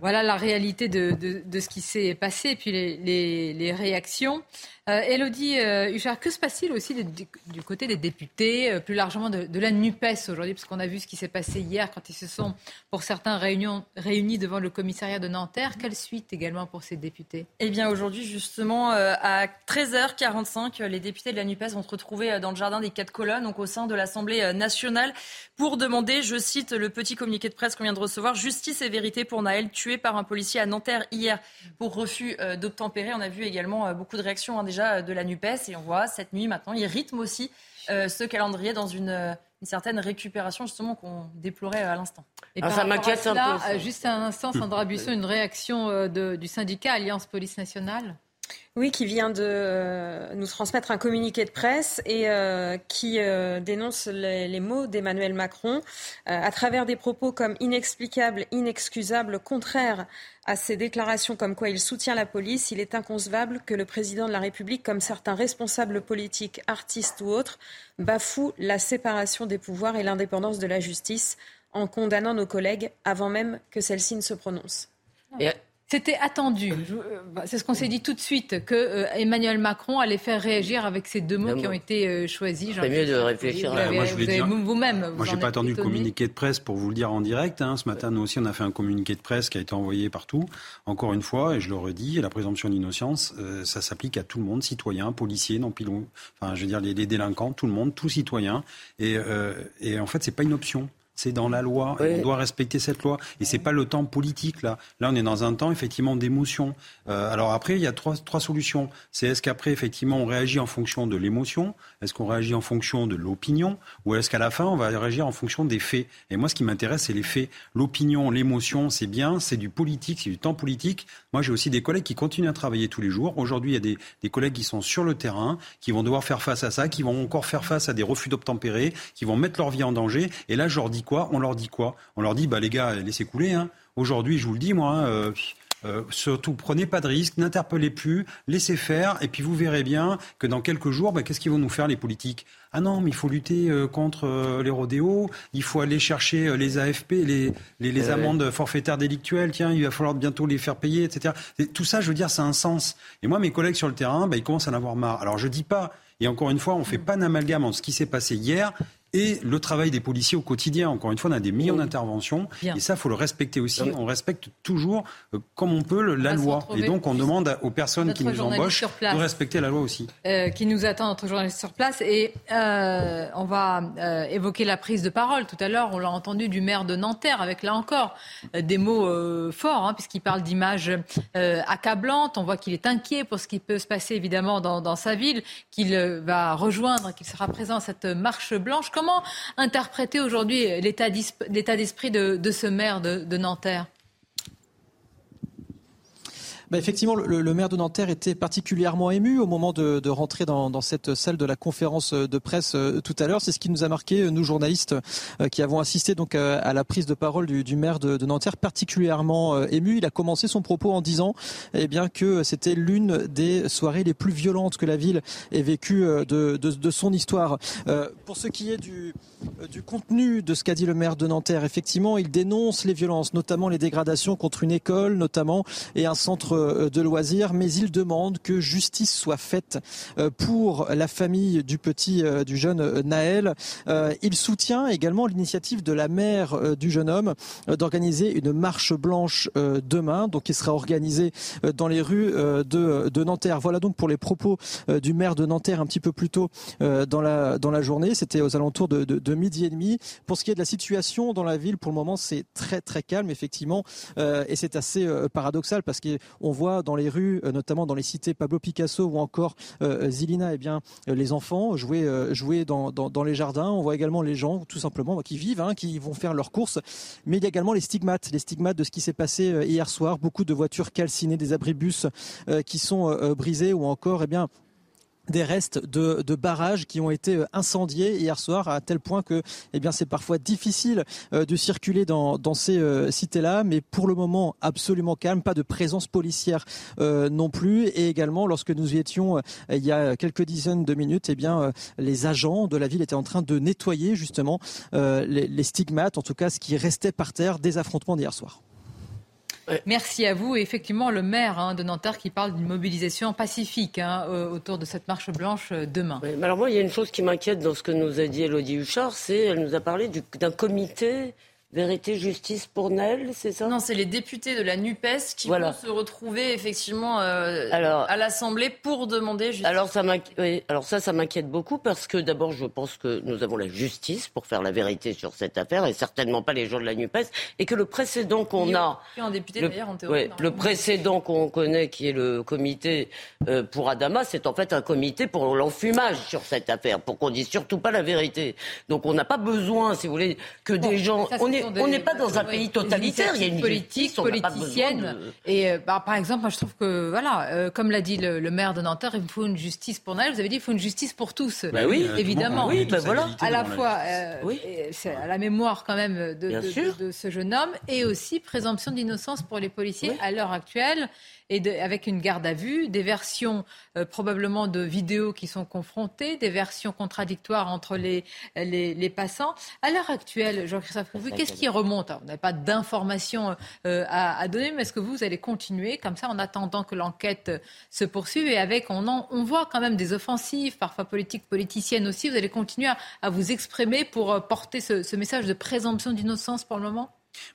Voilà la réalité de, ce qui s'est passé et puis les réactions. Euh, Elodie euh, Huchard, que se passe-t-il aussi du, côté des députés, euh, plus largement de, la NUPES aujourd'hui? Parce qu'on a vu ce qui s'est passé hier quand ils se sont, pour certains, réunis devant le commissariat de Nanterre. Quelle suite également pour ces députés? Eh bien, aujourd'hui, justement, à 13h45, les députés de la NUPES vont se retrouver dans le jardin des quatre colonnes, donc au sein de l'Assemblée nationale, pour demander, je cite le petit communiqué de presse qu'on vient de recevoir, justice et vérité pour Naël, tué par un policier à Nanterre hier pour refus d'obtempérer. On a vu également beaucoup de réactions hein, déjà euh, de la NUPES. Et on voit cette nuit maintenant, il rythme aussi euh, ce calendrier dans une, euh, une, certaine récupération justement qu'on déplorait à l'instant. Et ah, ça m'inquiète un peu. Juste un instant, Sandra Buisson, une réaction du syndicat Alliance Police Nationale? Oui, qui vient de euh, nous transmettre un communiqué de presse et euh, qui euh, dénonce les, mots d'Emmanuel Macron à travers des propos comme inexplicables, inexcusables, contraires à ses déclarations comme quoi il soutient la police. Il est inconcevable que le président de la République, comme certains responsables politiques, artistes ou autres, bafoue la séparation des pouvoirs et l'indépendance de la justice en condamnant nos collègues avant même que celle-ci ne se prononce. C'était attendu. Euh, bah, c'est ce qu'on s'est dit tout de suite, que euh, Emmanuel Macron allait faire réagir avec ces deux mots qui ont été euh, choisis. C'est mieux de réfléchir. Vous vous-même. Moi, j'ai pas attendu le communiqué de presse pour vous le dire en direct. Hein. Ce matin, nous aussi, on a fait un communiqué de presse qui a été envoyé partout. Encore une fois, et je le redis, la présomption d'innocence, ça s'applique à tout le monde, citoyens, policiers, non pilons, enfin, je veux dire les, délinquants, tout le monde, tout citoyen. Et, et en fait, c'est pas une option c'est dans la loi. On doit respecter cette loi. Et c'est pas le temps politique là. Là, on est dans un temps effectivement d'émotion. Euh, alors après, il y a trois, trois solutions. C'est est-ce qu'après effectivement on réagit en fonction de l'émotion, est-ce qu'on réagit en fonction de l'opinion, ou est-ce qu'à la fin on va réagir en fonction des faits? Et moi, ce qui m'intéresse, c'est les faits. L'opinion, l'émotion, c'est bien, c'est du politique, c'est du temps politique. Moi, j'ai aussi des collègues qui continuent à travailler tous les jours. Aujourd'hui, il y a des, des collègues qui sont sur le terrain, qui vont devoir faire face à ça, qui vont encore faire face à des refus d'obtempérer, qui vont mettre leur vie en danger. Et là, je leur dis on leur dit quoi On leur dit, bah, les gars, laissez couler. Hein. Aujourd'hui, je vous le dis, moi, hein, euh, euh, surtout, prenez pas de risques, n'interpellez plus, laissez faire, et puis vous verrez bien que dans quelques jours, bah, qu'est-ce qu'ils vont nous faire les politiques? Ah non, mais il faut lutter euh, contre les rodéos, il faut aller chercher les AFP, les, les, amendes forfaitaires délictuelles, tiens, il va falloir bientôt les faire payer, etc. tout ça, je veux dire, ça a un sens. Et moi, mes collègues sur le terrain, bah, ils commencent à en avoir marre. Alors je dis pas, et encore une fois, on ne fait pas d'amalgame entre ce qui s'est passé hier et le travail des policiers au quotidien. Encore une fois, on a des millions d'interventions et ça, faut le respecter aussi. On respecte toujours, euh, comme on peut, la loi. Et donc, on demande aux personnes qui nous embauchent de respecter la loi aussi. Euh, qui nous attend, notre journaliste sur place. Et euh, on va évoquer la prise de parole. Tout à l'heure, on l'a entendu du maire de Nanterre, avec là encore des mots forts, hein, puisqu'il parle d'images accablantes. On voit qu'il est inquiet pour ce qui peut se passer, évidemment, dans, dans sa ville, qu'il va rejoindre, qu'il sera présent à cette marche blanche. Comment interpréter aujourd'hui l'état d'esprit de, ce maire de Nanterre? Bah, effectivement, le, maire de Nanterre était particulièrement ému au moment de, rentrer dans, cette salle de la conférence de presse euh, tout à l'heure. C'est ce qui nous a marqué, euh, nous journalistes, euh, qui avons assisté donc à, la prise de parole du, maire de, Nanterre, particulièrement ému. Il a commencé son propos en disant eh bien, que c'était l'une des soirées les plus violentes que la ville ait vécues de, son histoire. pour ce qui est du, du contenu de ce qu'a dit le maire de Nanterre, effectivement, il dénonce les violences, notamment les dégradations contre une école, notamment, et un centre euh, de loisirs, mais il demande que justice soit faite euh, pour la famille du petit, euh, du jeune Naël. Il soutient également l'initiative de la mère du jeune homme d'organiser une marche blanche demain, donc qui sera organisée dans les rues de, de Nanterre. Voilà donc pour les propos du maire de Nanterre un petit peu plus tôt dans la, dans la journée. C'était aux alentours de, de, midi et demi. Pour ce qui est de la situation dans la ville, pour le moment, c'est très très calme, effectivement, et c'est assez paradoxal parce qu'on on voit dans les rues, euh, notamment dans les cités Pablo Picasso ou encore euh, Zilina, eh bien, euh, les enfants jouer, dans, les jardins. On voit également les gens, tout simplement, qui vivent, hein, qui vont faire leurs courses. Mais il y a également les stigmates, les stigmates de ce qui s'est passé hier soir. Beaucoup de voitures calcinées, des abribus qui sont brisés ou encore, eh bien, des restes de, barrages qui ont été euh, incendiés hier soir à tel point que eh c'est parfois difficile euh, de circuler dans, ces euh, cités-là. Mais pour le moment absolument calme. Pas de présence policière non plus. Et également lorsque nous y étions il y a quelques dizaines de minutes eh les agents de la ville étaient en train de nettoyer justement les stigmates en tout cas ce qui restait par terre des affrontements d'hier soir. Merci à vous. Et effectivement, le maire hein, de Nanterre qui parle d'une mobilisation pacifique hein, autour de cette marche blanche euh, demain. Mais alors moi, il y a une chose qui m'inquiète dans ce que nous a dit Elodie Huchard, c'est elle nous a parlé d'un comité Vérité, justice pour Nel, c'est ça? Non, c'est les députés de la NUPES qui voilà. vont se retrouver effectivement euh, alors, à l'Assemblée pour demander justice. Alors ça, oui, alors ça, ça m'inquiète beaucoup parce que d'abord, je pense que nous avons la justice pour faire la vérité sur cette affaire et certainement pas les gens de la NUPES et que le précédent qu'on a... Un député le, d'ailleurs en théorie. Ouais, le précédent qu'on connaît qui est le comité euh, pour Adama, c'est en fait un comité pour l'enfumage sur cette affaire, pour qu'on dise surtout pas la vérité. Donc on n'a pas besoin, si vous voulez, que bon, des gens... Ça, on est on n'est pas dans un oui, pays totalitaire, il y a une politique, politicienne. De... Et euh, bah, par exemple, moi je trouve que, voilà, euh, comme l'a dit le, le, maire de Nanterre, il faut une justice pour Noël. Vous avez dit il faut une justice pour tous. Bah oui, évidemment. Oui, bah voilà. À la fois, euh, oui. c'est à la mémoire quand même de, de, de, de, ce jeune homme et aussi présomption d'innocence pour les policiers oui. à l'heure actuelle et de, avec une garde à vue, des versions euh, probablement de vidéos qui sont confrontées, des versions contradictoires entre les, les, les passants. À l'heure actuelle, Jean-Christophe qu'est-ce qui remonte Alors, On n'a pas d'informations euh, à, à, donner, mais est-ce que vous, vous allez continuer comme ça en attendant que l'enquête se poursuive et avec, on, en, on voit quand même des offensives, parfois politiques, politiciennes aussi, vous allez continuer à, à vous exprimer pour euh, porter ce, ce message de présomption d'innocence pour le moment?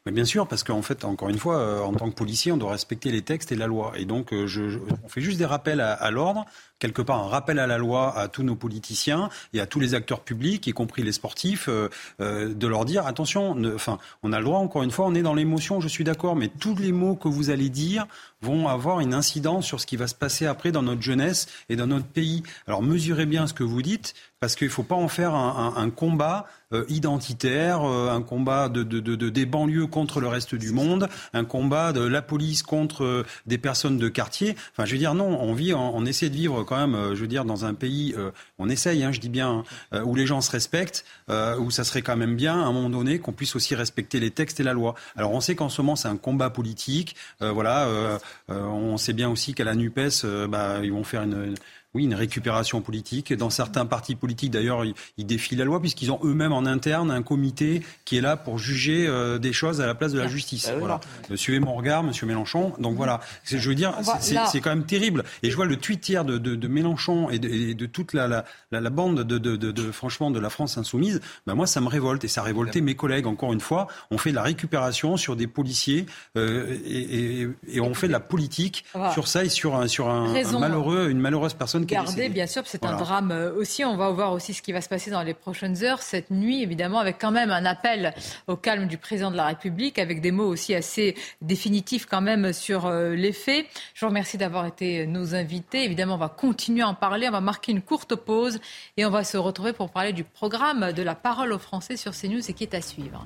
Mais bien sûr, parce qu'en fait, encore une fois, euh, en tant que policier, on doit respecter les textes et la loi. Et donc, euh, je, je, on fait juste des rappels à, à l'ordre, quelque part un rappel à la loi à tous nos politiciens et à tous les acteurs publics, y compris les sportifs, euh, euh, de leur dire attention. Enfin, on a le droit. Encore une fois, on est dans l'émotion. Je suis d'accord, mais tous les mots que vous allez dire vont avoir une incidence sur ce qui va se passer après dans notre jeunesse et dans notre pays. Alors mesurez bien ce que vous dites, parce qu'il ne faut pas en faire un, combat euh, identitaire, euh, un combat de, de, de, des banlieues contre le reste du monde, un combat de la police contre euh, des personnes de quartier. Enfin, je veux dire, non, on vit, on, essaie de vivre quand même, euh, je veux dire, dans un pays, euh, on essaye, hein, je dis bien, euh, où les gens se respectent, où ça serait quand même bien, à un moment donné, qu'on puisse aussi respecter les textes et la loi. Alors, on sait qu'en ce moment, c'est un combat politique. voilà, on sait bien aussi qu'à la NUPES, bah, ils vont faire une oui, une récupération politique. Dans certains partis politiques, d'ailleurs, ils, défient la loi puisqu'ils ont eux-mêmes en interne un comité qui est là pour juger euh, des choses à la place de la justice. Ah, voilà. Suivez mon regard, Monsieur Mélenchon. Donc voilà, je veux dire, c'est quand même terrible. Et je vois le tweet hier de, de, de Mélenchon et de, et de toute la, la, la, la bande de, de, franchement de la France insoumise. Ben moi, ça me révolte et ça a révolté mes collègues. Encore une fois, on fait de la récupération sur des policiers euh, et, et, et, on fait de la politique voilà. sur ça et sur un, sur un, un malheureux, une malheureuse personne Garder, bien sûr, c'est voilà. un drame euh, aussi. On va voir aussi ce qui va se passer dans les prochaines heures, cette nuit, évidemment, avec quand même un appel au calme du président de la République, avec des mots aussi assez définitifs quand même sur euh, les faits. Je vous remercie d'avoir été nos invités. Évidemment, on va continuer à en parler. On va marquer une courte pause et on va se retrouver pour parler du programme de la parole aux Français sur CNews et qui est à suivre.